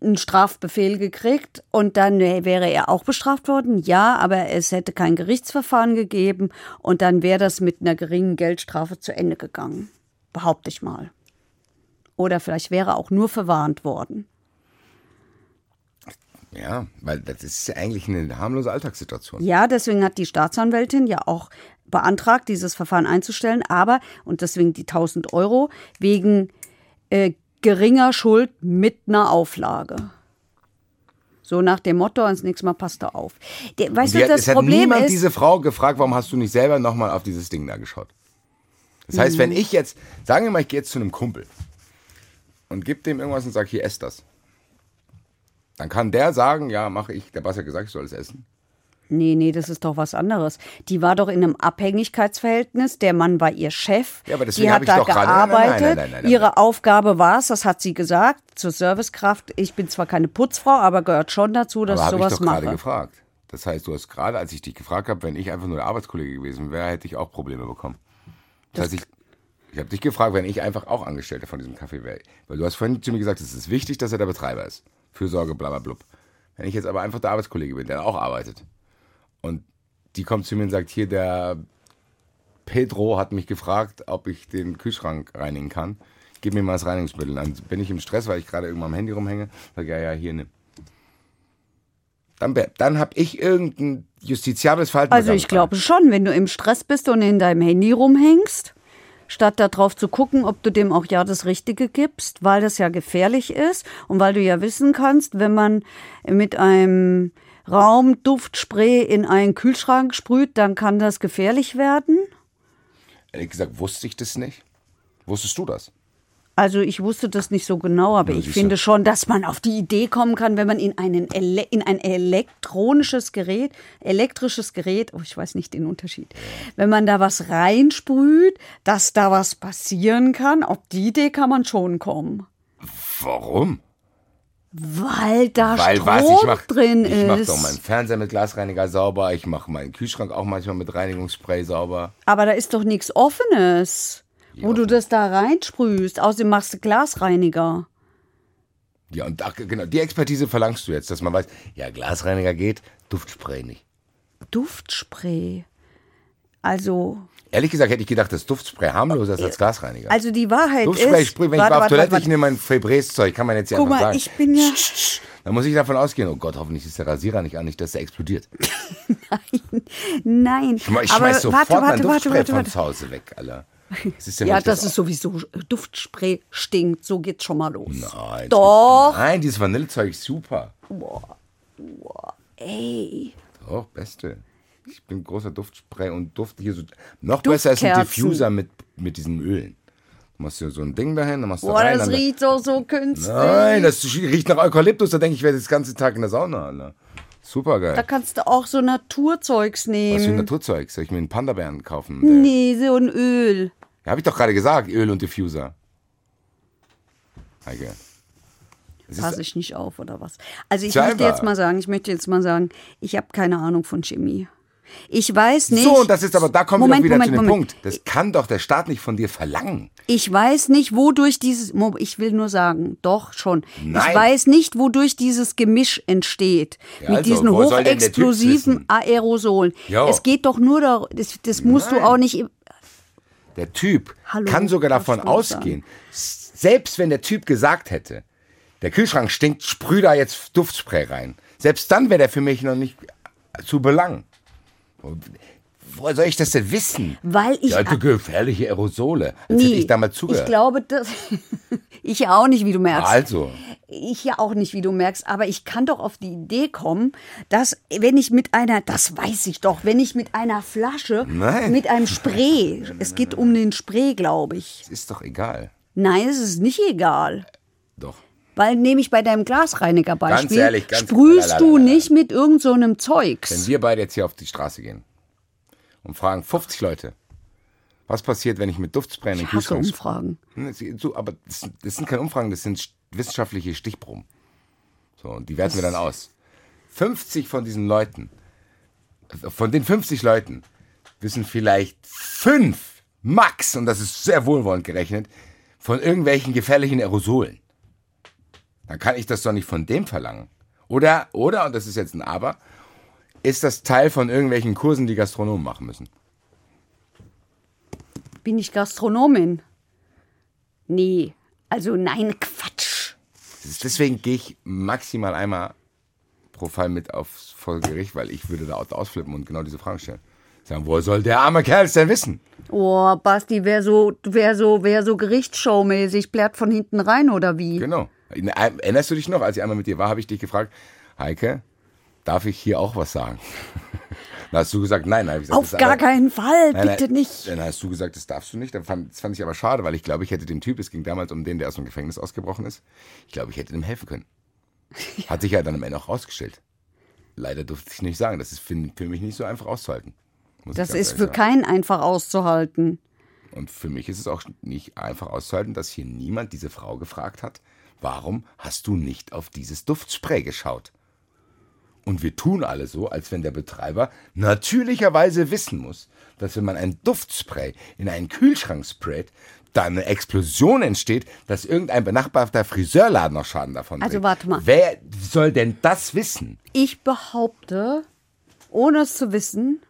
einen Strafbefehl gekriegt und dann wäre er auch bestraft worden. Ja, aber es hätte kein Gerichtsverfahren gegeben und dann wäre das mit einer geringen Geldstrafe zu Ende gegangen. Behaupte ich mal. Oder vielleicht wäre er auch nur verwarnt worden. Ja, weil das ist ja eigentlich eine harmlose Alltagssituation. Ja, deswegen hat die Staatsanwältin ja auch beantragt, dieses Verfahren einzustellen, aber, und deswegen die 1000 Euro, wegen äh, geringer Schuld mit einer Auflage. So nach dem Motto, ans nächste Mal passt er auf. Der, weißt Die du, hat, das es hat Problem niemand ist, diese Frau gefragt, warum hast du nicht selber nochmal auf dieses Ding da geschaut? Das heißt, Mhm. wenn ich jetzt, sagen wir mal, ich gehe jetzt zu einem Kumpel und gebe dem irgendwas und sage, hier, ess das. Dann kann der sagen, ja, mache ich, der Bass hat gesagt, ich soll es essen. Nee, nee, das ist doch was anderes. Die war doch in einem Abhängigkeitsverhältnis. Der Mann war ihr Chef. Ja, aber deswegen die hat ich da doch gerade- nein, nein, nein, gearbeitet. nein, nein, nein, Ihre. Aufgabe war es, das hat sie gesagt, zur Servicekraft. Ich bin zwar keine Putzfrau, aber gehört schon dazu, dass Aber ich habe ich sowas doch gerade mache. gefragt. Das heißt, du hast gerade, als ich dich gefragt habe, wenn ich einfach nur der Arbeitskollege gewesen wäre, hätte ich auch Probleme bekommen. Das, heißt, ich, ich habe dich gefragt, wenn ich einfach auch Angestellter von diesem Café wäre. Weil du hast vorhin zu mir gesagt, es ist wichtig, dass er der Betreiber ist. Fürsorge, bla bla blub. Wenn ich jetzt aber einfach der Arbeitskollege bin, der auch arbeitet und die kommt zu mir und sagt, hier der Pedro hat mich gefragt, ob ich den Kühlschrank reinigen kann. Gib mir mal das Reinigungsmittel. Dann bin ich im Stress, weil ich gerade irgendwann am Handy rumhänge. Sag, ja, ja, hier, nimm. Dann, dann habe ich irgendein justiziables Verhalten Also ich glaube schon, wenn du im Stress bist und in deinem Handy rumhängst, statt darauf zu gucken, ob du dem auch ja das Richtige gibst, weil das ja gefährlich ist und weil du ja wissen kannst, wenn man mit einem Raumduftspray in einen Kühlschrank sprüht, dann kann das gefährlich werden. Ehrlich gesagt, wusste ich das nicht. Wusstest du das? Also ich wusste das nicht so genau, aber Ja, ich finde schon, dass man auf die Idee kommen kann, wenn man in, einen Ele in ein elektronisches Gerät, elektrisches Gerät, oh, ich weiß nicht den Unterschied, wenn man da was reinsprüht, dass da was passieren kann, auf die Idee kann man schon kommen. Warum? Weil da Weil Strom was ich mach, drin ich ist. mache doch meinen Fernseher mit Glasreiniger sauber, ich mache meinen Kühlschrank auch manchmal mit Reinigungsspray sauber. aber da ist doch nichts Offenes, wo du das da reinsprühst. Außerdem machst du Glasreiniger. Ja, und ach, genau, die Expertise verlangst du jetzt, dass man weiß, ja, Glasreiniger geht, Duftspray nicht. Duftspray. Also, Ehrlich gesagt hätte ich gedacht, dass Duftspray harmloser ist als Glasreiniger. also die Wahrheit Duftspray, ist. sprüh, wenn Warte, ich war auf Toilette, warte, ich nehme mein Febreze-Zeug, kann man jetzt ja Guck einfach mal, sagen. ich bin ja. Dann muss ich davon ausgehen, oh Gott, hoffentlich ist der Rasierer nicht an, nicht, dass der explodiert. [LAUGHS] Nein. Ich, ich aber schmeiß sofort warte, mein warte, Duftspray warte, warte, von zu Hause weg, Alter. Ja, das ist sowieso Duftspray stinkt. So geht's schon mal los. Nein, Doch. Nein, dieses Vanillezeug ist super. Ey. Doch, beste. Ich bin großer Duftspray und Duft hier so. Noch besser ist ein. Diffuser mit, mit diesen Ölen. Du machst hier so ein Ding dahin, dann machst du Boah, rein. das dann, riecht doch so künstlich. Nein, das riecht nach Eukalyptus. Da denke ich, ich werde den ganzen Tag in der Sauna, Alter. Super Da geil. kannst du auch so Naturzeugs Was für ein nehmen. Naturzeug? Soll ich mir einen Panda-Bären kaufen? Der- Nee, so ein Öl. Ja, habe ich doch gerade gesagt, Öl und Diffuser. Ist- Passe ich nicht auf oder was? Also ich möchte jetzt mal sagen, ich möchte jetzt mal sagen, ich habe keine Ahnung von Chemie. Ich weiß nicht. So, und das ist aber, da kommen Moment, wir wieder Moment, zu dem Moment. Punkt. Das kann doch der Staat nicht von dir verlangen. Ich weiß nicht, wodurch dieses. Ich will nur sagen, doch schon. Nein. Ich weiß nicht, wodurch dieses Gemisch entsteht. Ja, mit also, diesen hochexplosiven? Aerosolen. Jo. Es geht doch nur darum, das, das musst du Nein. auch nicht. Der Typ Hallo, kann sogar davon ausgehen, s- selbst wenn der Typ gesagt hätte, der Kühlschrank stinkt, sprüh da jetzt Duftspray rein. Selbst dann wäre der für mich noch nicht zu belangen. Woher soll ich das denn wissen? Weil ich. Ja, du gefährliche Aerosole. Als hätte ich damals ich zugehört. glaube, das. [LAUGHS] ich ja auch nicht, wie du merkst. also, Ich ja auch nicht, wie du merkst, aber ich kann doch auf die Idee kommen, dass wenn ich mit einer, das weiß ich doch, wenn ich mit einer Flasche, Nein. mit einem Spray, es geht um den Spray, glaube ich. es ist doch egal. Nein, es ist nicht egal. Doch. Weil nehme ich bei deinem Glasreinigerbeispiel, Ganz ehrlich, ganz- sprühst Lalalala. du nicht mit irgend so einem Wenn Zeugs. wir beide jetzt hier auf die Straße gehen und fragen 50 Leute, was passiert, wenn ich mit Duftspray in den Ich Kühlschrank Umfragen. Hm, so, aber das, das sind keine Umfragen, das sind wissenschaftliche Stichproben. So, und die werten wir dann aus. 50 von diesen Leuten, von den 50 Leuten, wissen vielleicht fünf Max, und das ist sehr wohlwollend gerechnet, von irgendwelchen gefährlichen Aerosolen. Dann kann ich das doch nicht von dem verlangen. Oder, oder, und das ist jetzt ein Aber, ist das Teil von irgendwelchen Kursen, die Gastronomen machen müssen. Bin ich Gastronomin? Nee, also nein, Quatsch. Deswegen gehe ich maximal einmal pro Fall mit aufs Vollgericht, weil ich würde da ausflippen und genau diese Fragen stellen. Sagen, woher soll der arme Kerl es denn wissen? Oh, Basti, wer so, wer so, wer so Gerichtsshowmäßig plärt von hinten rein oder wie? Genau. Erinnerst du dich noch, als ich einmal mit dir war, habe ich dich gefragt, Heike, darf ich hier auch was sagen? [LAUGHS] Dann hast du gesagt, nein. nein gesagt, Auf gar aber, keinen Fall, nein, bitte nein, nicht. Dann hast du gesagt, das darfst du nicht. Dann fand, das fand ich aber schade, weil ich glaube, ich hätte den Typ, es ging damals um den, der aus dem Gefängnis ausgebrochen ist, ich glaube, ich hätte dem helfen können. [LAUGHS] Hat sich ja dann am Ende auch rausgestellt. Leider durfte ich nicht sagen. Das ist für, für mich nicht so einfach auszuhalten. Das ist für sagen. keinen einfach auszuhalten. Und für mich ist es auch nicht einfach auszuhalten, dass hier niemand diese Frau gefragt hat, warum hast du nicht auf dieses Duftspray geschaut? Und wir tun alle so, als wenn der Betreiber natürlicherweise wissen muss, dass wenn man ein Duftspray in einen Kühlschrank sprayt, da eine Explosion entsteht, dass irgendein benachbarter Friseurladen noch Schaden davon Also warte mal. Wer soll denn das wissen? Ich behaupte, ohne es zu wissen,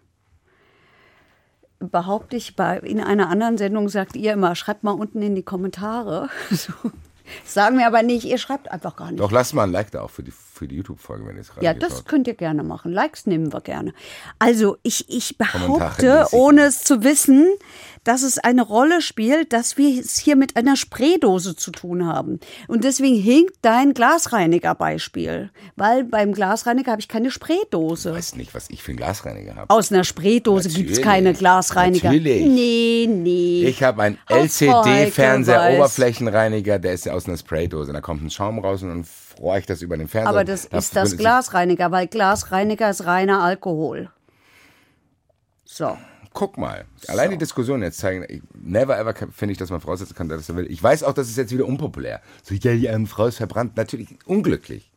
behaupte ich, bei, in einer anderen Sendung sagt ihr immer, schreibt mal unten in die Kommentare. [LAUGHS] So. Sagen wir aber nicht, ihr schreibt einfach gar nicht. Doch, lasst mal ein Like da auch für die, für die YouTube-Folge, wenn ihr es Ja, das könnt ihr gerne machen. Likes nehmen wir gerne. Also, ich, ich behaupte, ohne es zu wissen, dass es eine Rolle spielt, dass wir es hier mit einer Spraydose zu tun haben. Und deswegen hinkt dein Glasreiniger-Beispiel. Weil beim Glasreiniger habe ich keine Spraydose. Ich weiß nicht, was ich für einen Glasreiniger habe. Aus einer Spraydose gibt es keine Glasreiniger. Natürlich. Nee, nee. Ich habe einen LCD-Fernseher-Oberflächenreiniger, der ist aus einer Spraydose. Da kommt ein Schaum raus und dann ich das über den Fernseher. Aber das ist das Glasreiniger, weil Glasreiniger ist reiner Alkohol. So guck mal. Allein so. die Diskussion jetzt zeigen, never ever finde ich, dass man voraussetzen kann, dass er will. Ich weiß auch, das ist jetzt wieder unpopulär. So, ja, die eine Frau ist verbrannt. Natürlich unglücklich.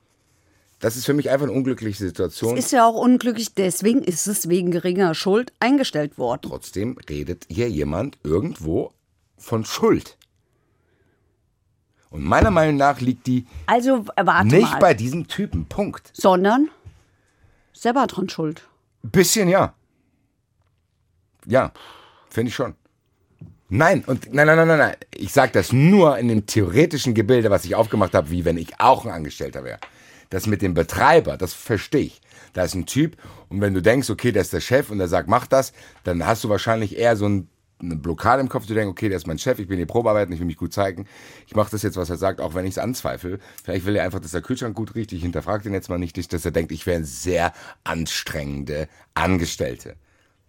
Das ist für mich einfach eine unglückliche Situation. Es ist ja auch unglücklich, deswegen ist es wegen geringer Schuld eingestellt worden. Trotzdem redet hier jemand irgendwo von Schuld. Und meiner Meinung nach liegt die also, nicht mal. bei diesem Typen. Punkt. Sondern selber dran schuld. Bisschen ja. Ja, finde ich schon. Nein, und nein, nein, nein, nein, nein. Ich sage das nur in dem theoretischen Gebilde, was ich aufgemacht habe, wie wenn ich auch ein Angestellter wäre. Das mit dem Betreiber, das verstehe ich. Da ist ein Typ und wenn du denkst, okay, der ist der Chef und der sagt, mach das, dann hast du wahrscheinlich eher so ein, eine Blockade im Kopf, du denkst, okay, der ist mein Chef, ich bin hier Probearbeiten, ich will mich gut zeigen. Ich mache das jetzt, was er sagt, auch wenn ich es anzweifle. Vielleicht will er einfach, dass der Kühlschrank gut riecht. Ich hinterfrage den jetzt mal nicht, dass er denkt, ich wäre ein sehr anstrengende Angestellte.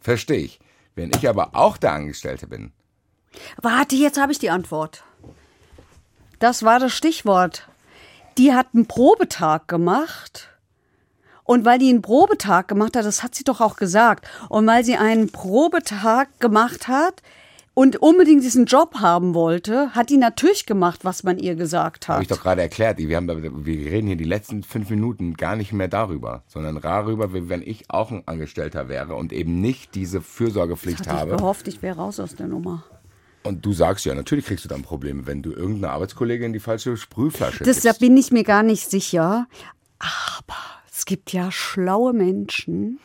Verstehe ich. Wenn ich aber auch der Angestellte bin. Warte, jetzt habe ich die Antwort. Das war das Stichwort. Die hat einen Probetag gemacht. Und weil die einen Probetag gemacht hat, das hat sie doch auch gesagt. Und weil sie einen Probetag gemacht hat, und unbedingt diesen Job haben wollte, hat die natürlich gemacht, was man ihr gesagt hat. Habe ich doch gerade erklärt. Wir, haben, wir reden hier die letzten fünf Minuten gar nicht mehr darüber, sondern darüber, wie wenn ich auch ein Angestellter wäre und eben nicht diese Fürsorgepflicht das habe. Ich gehofft, ich wäre raus aus der Nummer. Und du sagst ja, natürlich kriegst du dann Probleme, wenn du irgendeine Arbeitskollegin die falsche Sprühflasche Das, Da bin ich mir gar nicht sicher. Aber es gibt ja schlaue Menschen,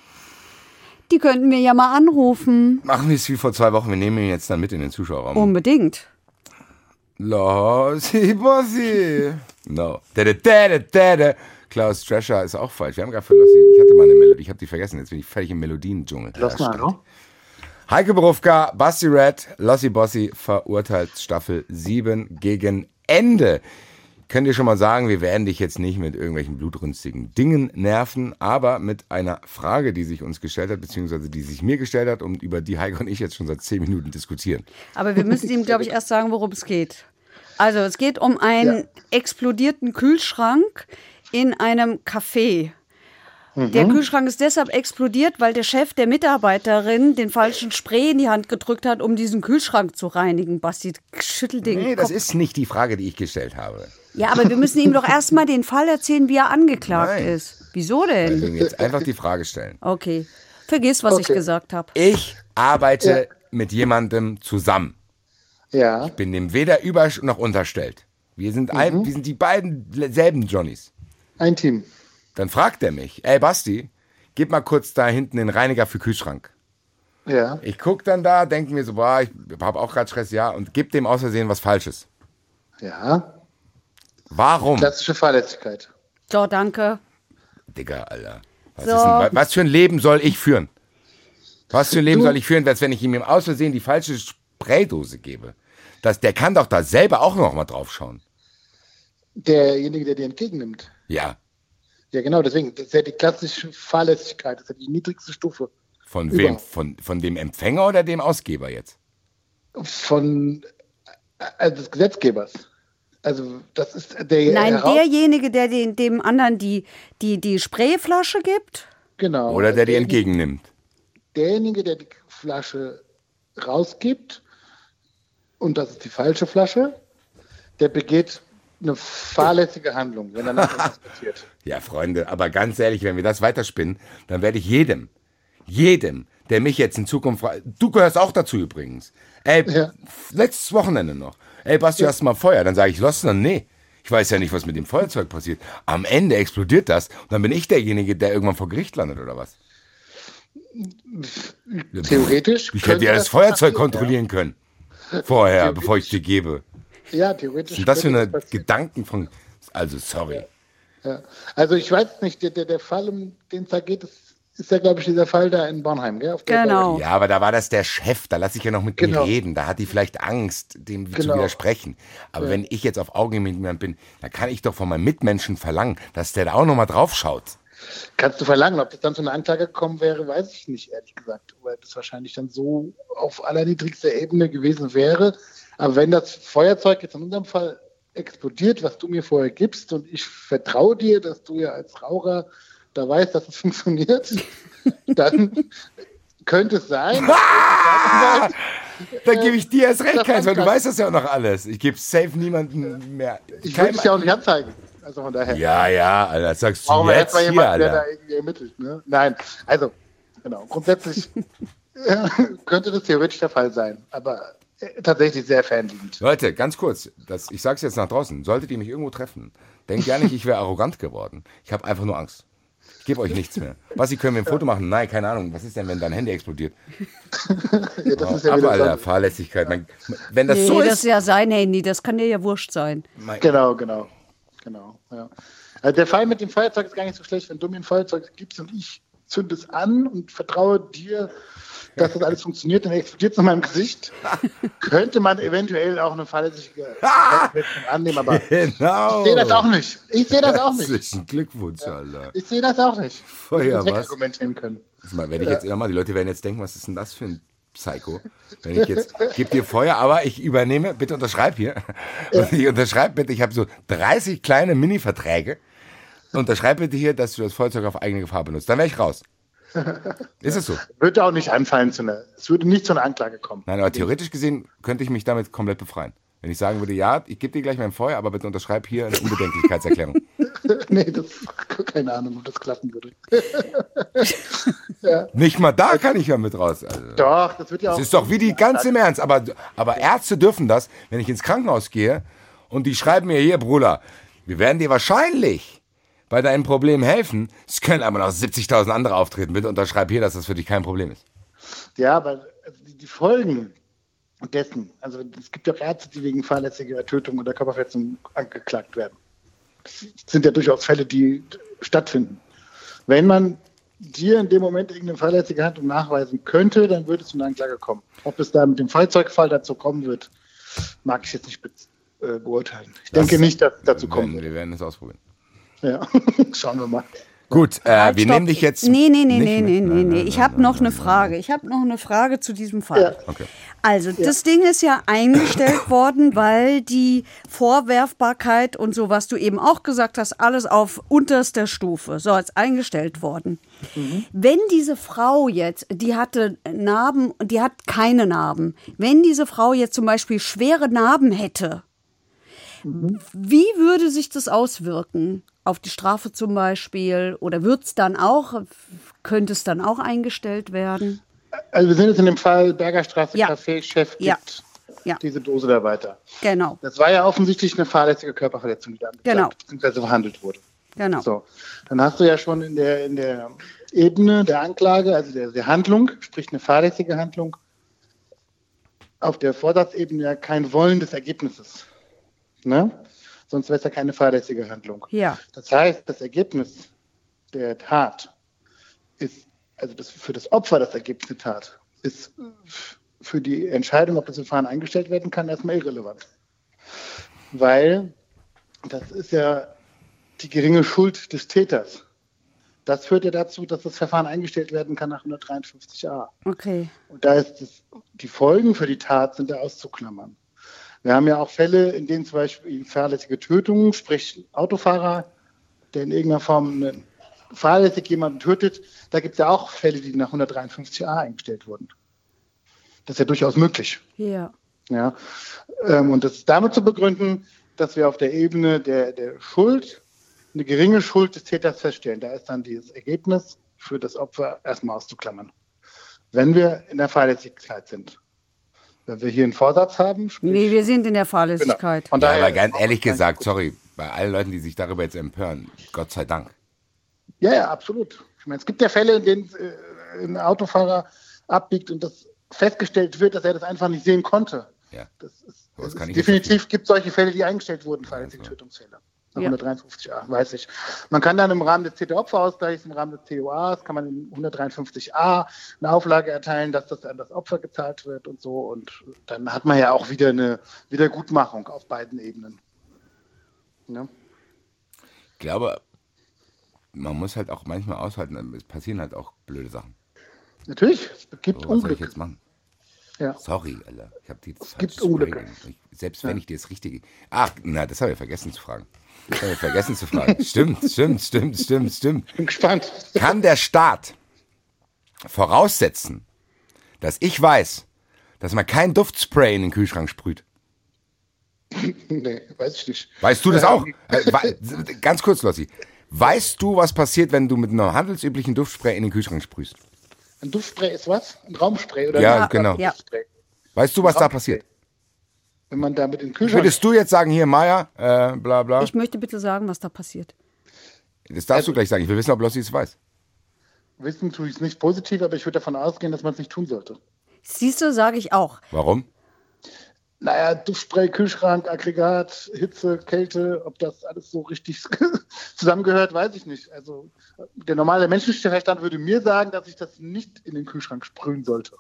die könnten wir ja mal anrufen. Machen wir es wie vor zwei Wochen. Wir nehmen ihn jetzt dann mit in den Zuschauerraum. Unbedingt. Lossi Bossi. No. Dede, dede, dede. Klaus Drescher ist auch falsch. Wir haben gerade für Lossi. Ich hatte mal eine Melodie. Ich habe die vergessen. Jetzt bin ich völlig im Melodiendschungel. Lass mal, no? Heike Berufka, Basti Red, Lossi Bossi verurteilt Staffel 7 gegen Ende können dir schon mal sagen, wir werden dich jetzt nicht mit irgendwelchen blutrünstigen Dingen nerven, aber mit einer Frage, die sich uns gestellt hat, beziehungsweise die sich mir gestellt hat und über die Heike und ich jetzt schon seit zehn Minuten diskutieren. Aber wir müssen ihm, glaube ich, erst sagen, worum es geht. Also es geht um einen ja. explodierten Kühlschrank in einem Café. Der mhm. Kühlschrank ist deshalb explodiert, weil der Chef der Mitarbeiterin den falschen Spray in die Hand gedrückt hat, um diesen Kühlschrank zu reinigen. Basti, schüttel den Nee, das ist nicht die Frage, die ich gestellt habe. Ja, aber wir müssen ihm doch erstmal den Fall erzählen, wie er angeklagt Nein. ist. Wieso denn? Wir jetzt einfach die Frage stellen. Okay. Vergiss, was okay. ich gesagt habe. Ich arbeite ja. mit jemandem zusammen. Ja. Ich bin dem weder über noch unterstellt. Wir sind, mhm. ein, wir sind die beiden selben Johnnies. Ein Team. Dann fragt er mich, ey Basti, gib mal kurz da hinten den Reiniger für Kühlschrank. Ja. Ich guck dann da, denke mir so, boah, ich habe auch gerade Stress, ja, und gib dem aus Versehen was Falsches. Ja, Warum? klassische Fahrlässigkeit. So, danke. Digga, Alter. Was, So. ist denn, wa- was für ein Leben soll ich führen? Was für ein Leben soll ich führen, als wenn ich ihm aus Versehen die falsche Spraydose gebe? Das, der kann doch da selber auch noch mal drauf schauen. Derjenige, der dir entgegennimmt. Ja. Ja, genau, deswegen, das ist ja die klassische Fahrlässigkeit, das ist ja die niedrigste Stufe Von wem? Von, von dem Empfänger oder dem Ausgeber jetzt? von äh, des Gesetzgebers. Also, das ist der Nein, derjenige, der den, dem anderen die, die, die Sprayflasche gibt. genau, Oder der die der- entgegennimmt? derjenige, der die Flasche rausgibt, und das ist die falsche Flasche, der begeht eine fahrlässige Handlung, wenn danach [LAUGHS] etwas passiert. Ja, Freunde, aber ganz ehrlich, wenn wir das weiterspinnen, dann werde ich jedem, jedem, der mich jetzt in Zukunft fragt, du gehörst auch dazu übrigens. Ey, Ja. letztes Wochenende noch. Ey, Basti, hast du mal Feuer? Dann sage ich, los, dann nee. Ich weiß ja nicht, was mit dem Feuerzeug passiert. Am Ende explodiert das und dann bin ich derjenige, der irgendwann vor Gericht landet oder was? Theoretisch. Ich hätte ja das passieren, Feuerzeug kontrollieren können. Vorher, bevor ich dir gebe. Ja, theoretisch. Was sind das für eine. Gedanken von, also sorry. Ja. Also ich weiß nicht, der, der, der Fall, um den es da geht, ist, ist ja, glaube ich, dieser Fall da in Bornheim, gell? Auf der Genau. Ja, aber da war das der Chef, da lasse ich ja noch mit Genau. mir reden. Da hat die vielleicht Angst, dem zu Genau. widersprechen. Aber wenn ich jetzt auf Augen mit jemandem bin, dann kann ich doch von meinem Mitmenschen verlangen, dass der da auch nochmal drauf schaut. Kannst du verlangen, ob das dann zu einer Anklage gekommen wäre, weiß ich nicht, ehrlich gesagt. Weil das wahrscheinlich dann so auf allerniedrigster Ebene gewesen wäre. Aber wenn das Feuerzeug jetzt in unserem Fall explodiert, was du mir vorher gibst, und ich vertraue dir, dass du ja als Raucher da weißt, dass es [LAUGHS] funktioniert, dann könnte es sein. [LAUGHS] Ah! Da gebe ich dir erst recht, Keins, weil du weißt das ja auch noch alles. Ich gebe safe niemanden mehr. Ich will dich ja auch nicht anzeigen. Also von daher. ja, ja, Alter, das sagst du wir jetzt erstmal hier, jemanden, der Alter. da irgendwie ermittelt. Ne? Nein, also, genau. Grundsätzlich [LAUGHS] könnte das theoretisch der Fall sein, aber tatsächlich sehr fernliegend. Leute, ganz kurz, das, ich sag's jetzt nach draußen. Solltet ihr mich irgendwo treffen, denkt ja nicht, ich wäre arrogant geworden. Ich habe einfach nur Angst. Ich gebe euch nichts mehr. Was, Sie können mir ein Foto machen? Nein, keine Ahnung. Was ist denn, wenn dein Handy explodiert? [LAUGHS] Ja, das ist ja Aber, Alter, so, Fahrlässigkeit. Mein, wenn das Nee, so das ist. ist ja sein Handy, das kann dir ja wurscht sein. mein, Genau, genau. Genau. Ja. Also der Fall mit dem Feuerzeug ist gar nicht so schlecht, wenn du mir ein Feuerzeug gibst und ich zünde es an und vertraue dir, dass das alles funktioniert, dann explodiert es in meinem Gesicht. Könnte man eventuell auch eine fahrlässige annehmen, aber [LAUGHS] genau. ich sehe das auch nicht. Ich sehe das auch nicht. Herzlichen Glückwunsch, Alter. Ich sehe das auch nicht. Feuer, Ich hätte was? argumentieren können. Das mal, wenn ich jetzt immer mal, die Leute werden jetzt denken, was ist denn das für ein Psycho? Wenn ich jetzt, gib dir Feuer, aber ich übernehme, bitte unterschreib hier. Und ich unterschreib bitte, ich habe so 30 kleine Mini-Verträge. Unterschreib bitte hier, dass du das Feuerzeug auf eigene Gefahr benutzt. Dann wäre ich raus. Ist es so? Würde auch nicht anfallen zu einer, es würde nicht zu einer Anklage kommen. Nein, aber theoretisch gesehen könnte ich mich damit komplett befreien. Wenn ich sagen würde, ja, ich gebe dir gleich mein Feuer, aber bitte unterschreib hier eine Unbedenklichkeitserklärung. [LAUGHS] nee, das, keine Ahnung, ob das klappen würde. [LAUGHS] Nicht mal da kann ich ja mit raus. Also. Doch, das wird ja auch. Das ist doch wie die ganz im Ernst. Aber, aber Ärzte dürfen das, wenn ich ins Krankenhaus gehe und die schreiben mir hier, Bruder, wir werden dir wahrscheinlich bei deinem Problem helfen. Es können aber noch 70.000 andere auftreten. Bitte unterschreib hier, dass das für dich kein Problem ist. Ja, aber also die, Folgen dessen, also es gibt ja auch Ärzte, die wegen fahrlässiger Tötung oder Körperverletzung angeklagt werden. Das sind ja durchaus Fälle, die stattfinden. Wenn man dir in dem Moment irgendeine fahrlässige Handlung nachweisen könnte, dann würde es zu einer Anklage kommen. Ob es da mit dem Feuerzeugfall dazu kommen wird, mag ich jetzt nicht äh, beurteilen. Ich denke nicht, dass es dazu kommen Wir, wird. wir werden es ausprobieren. Ja. [LAUGHS] Schauen wir mal. Gut, äh, Halt, wir stopp. nehmen dich jetzt. Nee, nee, nee, nicht nee, nee, nee, Nein, nee. nein, Ich habe noch eine Frage. Ich habe noch eine Frage zu diesem Fall. Ja. Okay. Also, das Ding ist ja eingestellt [COUGHS] worden, weil die Vorwerfbarkeit und so, was du eben auch gesagt hast, alles auf unterster Stufe, so ist eingestellt worden. Wenn diese Frau jetzt, die hatte Narben, die hat keine Narben, wenn diese Frau jetzt zum Beispiel schwere Narben hätte, wie würde sich das auswirken? Auf die Strafe zum Beispiel? Oder wird es dann auch, könnte es dann auch eingestellt werden? Also wir sind jetzt in dem Fall Bergerstraße Ja. Café, Chef Ja. gibt Ja. diese Dose da weiter. Genau, Das war ja offensichtlich eine fahrlässige Körperverletzung, die da Genau. bzw. verhandelt wurde. genau. So, dann hast du ja schon in der, in der Ebene der Anklage, also der, der Handlung, sprich eine fahrlässige Handlung, auf der Vorsatzebene ja kein Wollen des Ergebnisses. Ne? Sonst wäre es ja keine fahrlässige Handlung. Ja. Das heißt, das Ergebnis der Tat ist, also das, für das Opfer das Ergebnis der Tat, ist für die Entscheidung, ob das Verfahren eingestellt werden kann, erstmal irrelevant. Weil das ist ja die geringe Schuld des Täters. Das führt ja dazu, dass das Verfahren eingestellt werden kann nach 153a. Okay. Und da ist es, die Folgen für die Tat sind da auszuklammern. Wir haben ja auch Fälle, in denen zum Beispiel fahrlässige Tötung, sprich Autofahrer, der in irgendeiner Form eine, fahrlässig jemanden tötet, da gibt es ja auch Fälle, die nach 153a eingestellt wurden. Das ist ja durchaus möglich. Ja. Ja. Ähm, und das ist damit zu begründen, dass wir auf der Ebene der, der Schuld eine geringe Schuld des Täters feststellen. Da ist dann dieses Ergebnis für das Opfer erstmal auszuklammern. Wenn wir in der Fahrlässigkeit sind. Wenn wir hier einen Vorsatz haben, sprich, Nee, wir sind in der genau. Fahrlässigkeit. Von Ja, aber ganz ehrlich gesagt, sorry, bei allen Leuten, die sich darüber jetzt empören, Gott sei Dank. Ja, ja, absolut. Ich meine, es gibt ja Fälle, in denen äh, ein Autofahrer abbiegt und das festgestellt wird, dass er das einfach nicht sehen konnte. Ja. Das ist, das ist definitiv gibt solche Fälle, die eingestellt wurden, fahrlässige. Tötungsfälle. Nach Ja. 153a, weiß ich. Man kann dann im Rahmen des CT-Opferausgleichs, im Rahmen des TOAs, kann man in 153a eine Auflage erteilen, dass das an das Opfer gezahlt wird und so. Und dann hat man ja auch wieder eine Wiedergutmachung auf beiden Ebenen. Ne? Ich glaube, man muss halt auch manchmal aushalten, es passieren halt auch blöde Sachen. Natürlich, es gibt So, was soll ich Unglück. jetzt machen? Ja. Sorry, Alter. Ich habe die gibt Unglücke. gegeben. Ich, selbst wenn ich dir das Richtige. Ach, na, das habe ich vergessen zu fragen. Das habe ich vergessen zu fragen. Stimmt, stimmt, stimmt, stimmt, stimmt. Bin gespannt. Kann der Staat voraussetzen, dass ich weiß, dass man kein Duftspray in den Kühlschrank sprüht? [LAUGHS] nee, weiß ich nicht. Weißt du das Ja. auch? Äh, Ganz kurz, Lossi. Weißt du, was passiert, wenn du mit einem handelsüblichen Duftspray in den Kühlschrank sprühst? Ein Duftspray ist was? Ein Raumspray oder Ja, ein genau. Ja. Weißt du, was da passiert? Wenn man damit in den Kühlschrank. Würdest du jetzt sagen, hier, Maya, äh, bla bla? Ich möchte bitte sagen, was da passiert. Das darfst du gleich sagen. Ich will wissen, ob Lossi es weiß. Wissen tue ich es nicht positiv, aber ich würde davon ausgehen, dass man es nicht tun sollte. Siehst du, sage ich auch. Warum? Naja, Duftspray, Kühlschrank, Aggregat, Hitze, Kälte, ob das alles so richtig [LAUGHS] zusammengehört, weiß ich nicht. Also der normale Menschenverstand würde mir sagen, dass ich das nicht in den Kühlschrank sprühen sollte,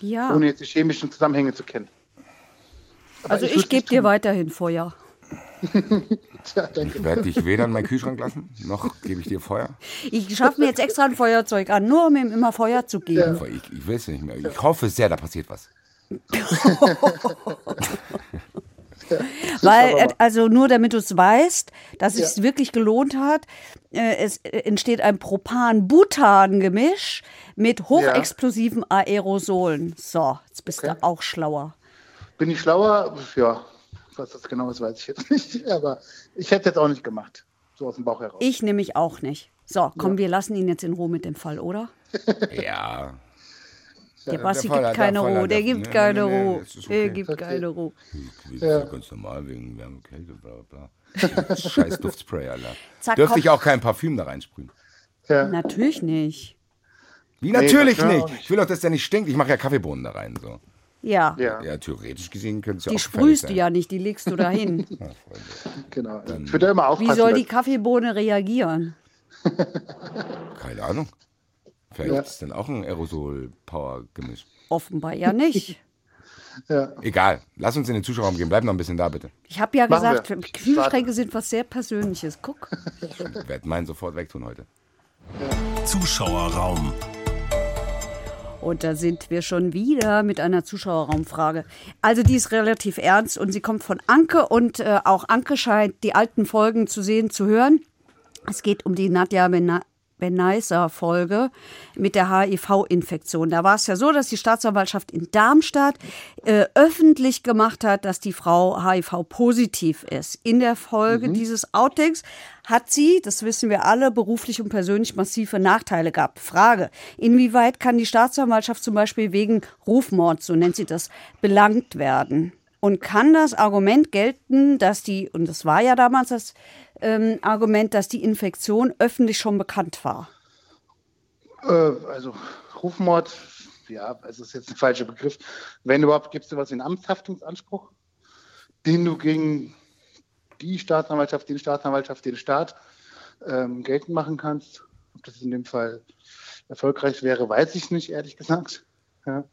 Ja. ohne jetzt die chemischen Zusammenhänge zu kennen. Aber Also würd's ich gebe dir weiterhin Feuer. [LAUGHS] Tja, danke. Ich werde dich weder in meinen Kühlschrank lassen, noch gebe ich dir Feuer. Ich schaffe mir jetzt extra ein Feuerzeug an, nur um ihm immer Feuer zu geben. Ich, ich will es nicht mehr. Ich hoffe sehr, da passiert was. [LAUGHS] [LAUGHS] Weil, also nur damit du es weißt, dass es sich wirklich gelohnt hat, äh, es äh, entsteht ein Propan-Butan-Gemisch mit hochexplosiven Aerosolen. So, jetzt bist Okay. du auch schlauer. Bin ich schlauer? Ja, was das genau ist, weiß ich jetzt [LAUGHS] nicht. Aber ich hätte es jetzt auch nicht gemacht. So aus dem Bauch heraus. Ich nämlich auch nicht. So, komm, wir lassen ihn jetzt in Ruhe mit dem Fall, oder? Ja. Der Basti der gibt keine Ruhe, der gibt nee, keine nee, nee, Ruhe. Der gibt Okay. keine Ruhe. Das Ja. ist ganz normal wegen Wärme, Kälte, bla bla bla. [LAUGHS] Scheiß Duftspray, Alter. Zack, Dürfte komm. ich auch kein Parfüm da reinsprühen? ja. Natürlich nicht. Wie natürlich kann nicht. Ich will doch, dass der nicht stinkt. Ich mache ja Kaffeebohnen da rein. So. Ja. ja, Ja, theoretisch gesehen könnte es ja Die auch gefährlich sprühst du ja nicht, die legst du dahin. [LAUGHS] Ja, Freunde. genau. Ich würde immer aufpassen. Wie soll die Kaffeebohne reagieren? [LAUGHS] Keine Ahnung. Vielleicht Ja. ist es dann auch ein Aerosol-Power-Gemisch. Offenbar ja nicht. [LAUGHS] ja. Egal. Lass uns in den Zuschauerraum gehen. Bleib noch ein bisschen da, bitte. Ich habe ja Machen gesagt, wir. Kühlschränke sind was sehr Persönliches. Guck. Ich werde meinen sofort wegtun heute. Zuschauerraum. Und da sind wir schon wieder mit einer Zuschauerraumfrage. Also die ist relativ ernst und sie kommt von Anke und äh, auch Anke scheint die alten Folgen zu sehen, zu hören. Es geht um die Nadja Bena Beneiser-Folge mit der HIV-Infektion. Da war es ja so, dass die Staatsanwaltschaft in Darmstadt äh, öffentlich gemacht hat, dass die Frau HIV-positiv ist. In der Folge dieses Outings hat sie, das wissen wir alle, beruflich und persönlich massive Nachteile gehabt. Frage, inwieweit kann die Staatsanwaltschaft zum Beispiel wegen Rufmord, so nennt sie das, belangt werden? Und kann das Argument gelten, dass die, und das war ja damals das ähm, Argument, dass die Infektion öffentlich schon bekannt war? Äh, also Rufmord, ja, es ist jetzt ein falscher Begriff. Wenn überhaupt, gibt es wie einen Amtshaftungsanspruch? den du gegen die Staatsanwaltschaft, den Staatsanwaltschaft, den Staat ähm, geltend machen kannst. Ob das in dem Fall erfolgreich wäre, weiß ich nicht, ehrlich gesagt. Ja.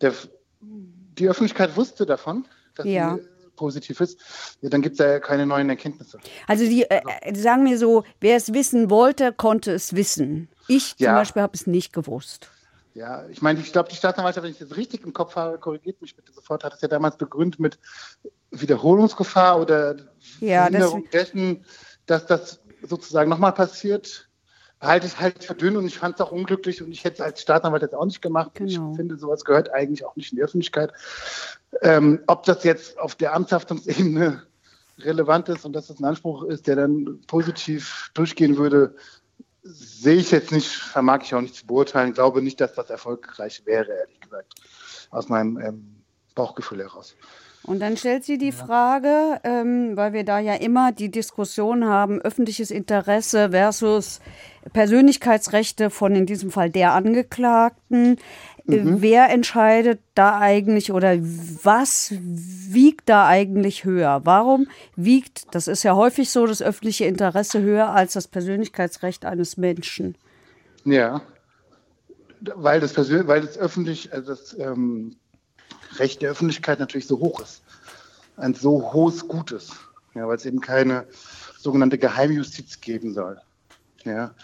Der, die Öffentlichkeit wusste davon, dass Ja. sie positiv ist. Dann gibt es ja keine neuen Erkenntnisse. Also die äh, äh, sagen mir so, wer es wissen wollte, konnte es wissen. Ich zum Ja. Beispiel habe es nicht gewusst. Ja, ich meine, ich glaube, die Staatsanwaltschaft, wenn ich das richtig im Kopf habe, korrigiert mich bitte sofort, hat es ja damals begründet mit Wiederholungsgefahr oder Ja, Verhinderung dessen, dass das sozusagen nochmal passiert. Halte ich halt für dünn und ich fand es auch unglücklich und ich hätte es als Staatsanwalt jetzt auch nicht gemacht. Genau. Ich finde, sowas gehört eigentlich auch nicht in die Öffentlichkeit. Ähm, ob das jetzt auf der Amtshaftungsebene relevant ist und dass das ein Anspruch ist, der dann positiv durchgehen würde, sehe ich jetzt nicht, vermag ich auch nicht zu beurteilen. Glaube nicht, dass das erfolgreich wäre, ehrlich gesagt. Aus meinem ähm, Bauchgefühl heraus. Und dann stellt sie die Frage, ähm, weil wir da ja immer die Diskussion haben, öffentliches Interesse versus Persönlichkeitsrechte von in diesem Fall der Angeklagten. Äh, Wer entscheidet da eigentlich oder was wiegt da eigentlich höher? Warum wiegt, das ist ja häufig so, das öffentliche Interesse höher als das Persönlichkeitsrecht eines Menschen? Ja. Weil das persönlich, weil das öffentlich, also das ähm, Recht der Öffentlichkeit natürlich so hoch ist. Ein so hohes Gut ist. Ja, weil es eben keine sogenannte Geheimjustiz geben soll. Ja.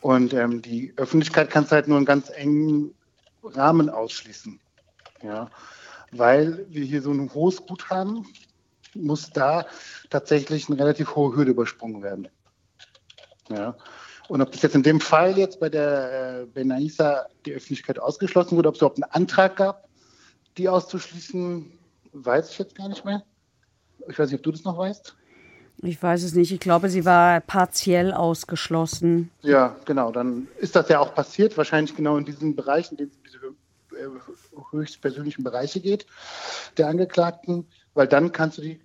Und ähm, die Öffentlichkeit kann es halt nur in ganz engen Rahmen ausschließen. Ja. Weil wir hier so ein hohes Gut haben, muss da tatsächlich eine relativ hohe Hürde übersprungen werden. Ja. Und ob das jetzt in dem Fall jetzt bei der äh, Benaisa die Öffentlichkeit ausgeschlossen wurde, ob es überhaupt einen Antrag gab, die auszuschließen, weiß ich jetzt gar nicht mehr. Ich weiß nicht, ob du das noch weißt. Ich weiß es nicht. Ich glaube, sie war partiell ausgeschlossen. Ja, genau. Dann ist das ja auch passiert, wahrscheinlich genau in diesen Bereichen, in denen es um äh, höchstpersönlichen Bereiche geht, der Angeklagten, weil dann kannst du die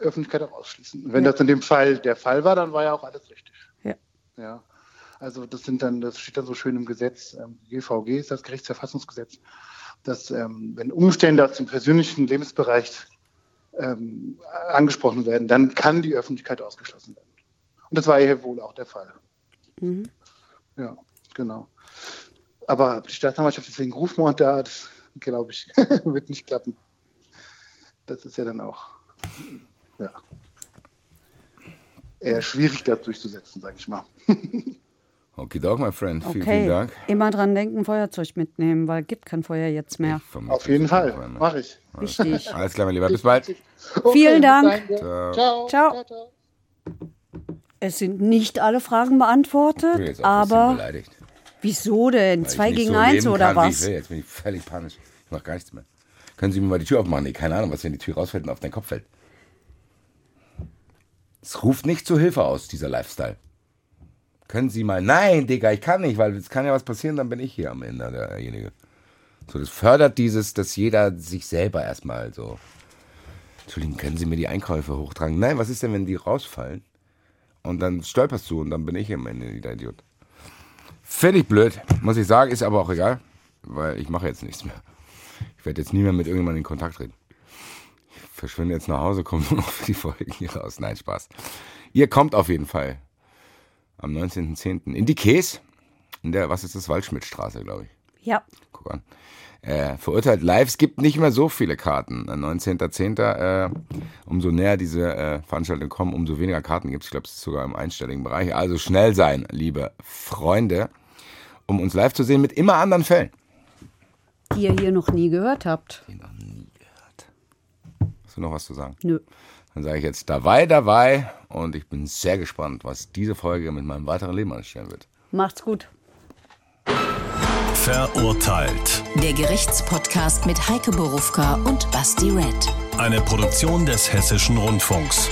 Öffentlichkeit auch ausschließen. Und wenn Ja. das in dem Fall der Fall war, dann war ja auch alles richtig. Ja. Ja. Also das sind dann, das steht dann so schön im Gesetz, ähm, GVG ist das Gerichtsverfassungsgesetz, dass ähm, wenn Umstände aus dem persönlichen Lebensbereich ähm, angesprochen werden, dann kann die Öffentlichkeit ausgeschlossen werden. Und das war hier wohl auch der Fall. Ja, genau. Aber die Staatsanwaltschaft deswegen Rufmord da, das glaube ich, [LAUGHS] wird nicht klappen. Das ist ja dann auch ja, eher schwierig, das durchzusetzen, sage ich mal. [LAUGHS] Okay, Dog, my friend. Vielen, Okay. vielen Dank. Immer dran denken, Feuerzeug mitnehmen, weil gibt kein Feuer jetzt mehr. Auf jeden es Fall, mache ich. Wichtig. Alles klar, mein Lieber. Bis bald. Okay, Vielen Dank. Ciao. Ciao. Ciao. ciao. Es sind nicht alle Fragen Ich bin beantwortet, aber beleidigt. wieso denn? weil Zwei gegen so eins oder kann, wie was? Ich will. Jetzt bin ich völlig panisch. Ich mache gar nichts mehr. Können Sie mir mal die Tür aufmachen? Nee, keine Ahnung, was wenn die Tür rausfällt und auf deinen Kopf fällt. Es ruft nicht zur Hilfe aus, dieser Lifestyle. Können Sie mal. Nein, Digga, ich kann nicht, weil es kann ja was passieren, dann bin ich hier am Ende derjenige. So, das fördert dieses, dass jeder sich selber erstmal so. Entschuldigung, können Sie mir die Einkäufe hochtragen? Nein, was ist denn, wenn die rausfallen? Und dann stolperst du und dann bin ich am Ende der Idiot. Finde ich blöd, muss ich sagen, ist aber auch egal, weil ich mache jetzt nichts mehr. Ich werde jetzt nie mehr mit irgendjemandem in Kontakt treten. Ich verschwinde jetzt nach Hause, komme [LAUGHS] nur noch für die Folgen hier raus. Nein, Spaß. Ihr kommt auf jeden Fall am 19.10. in die Käs, in der, was ist das, Waldschmidtstraße, glaube ich. Ja, Guck an. Äh, verurteilt live. Es gibt nicht mehr so viele Karten. Äh, 19.10. Äh, umso näher diese äh, Veranstaltungen kommen, umso weniger Karten gibt es. Ich glaube, es ist sogar im einstelligen Bereich. Also schnell sein, liebe Freunde, um uns live zu sehen mit immer anderen Fällen. die ihr hier noch nie gehört habt. Hast du noch was zu sagen? Nö. Dann sage ich jetzt dabei, dabei und ich bin sehr gespannt, was diese Folge mit meinem weiteren Leben anstellen wird. Macht's gut. Verurteilt. Der Gerichtspodcast mit Heike Borufka und Basti Red. Eine Produktion des Hessischen Rundfunks.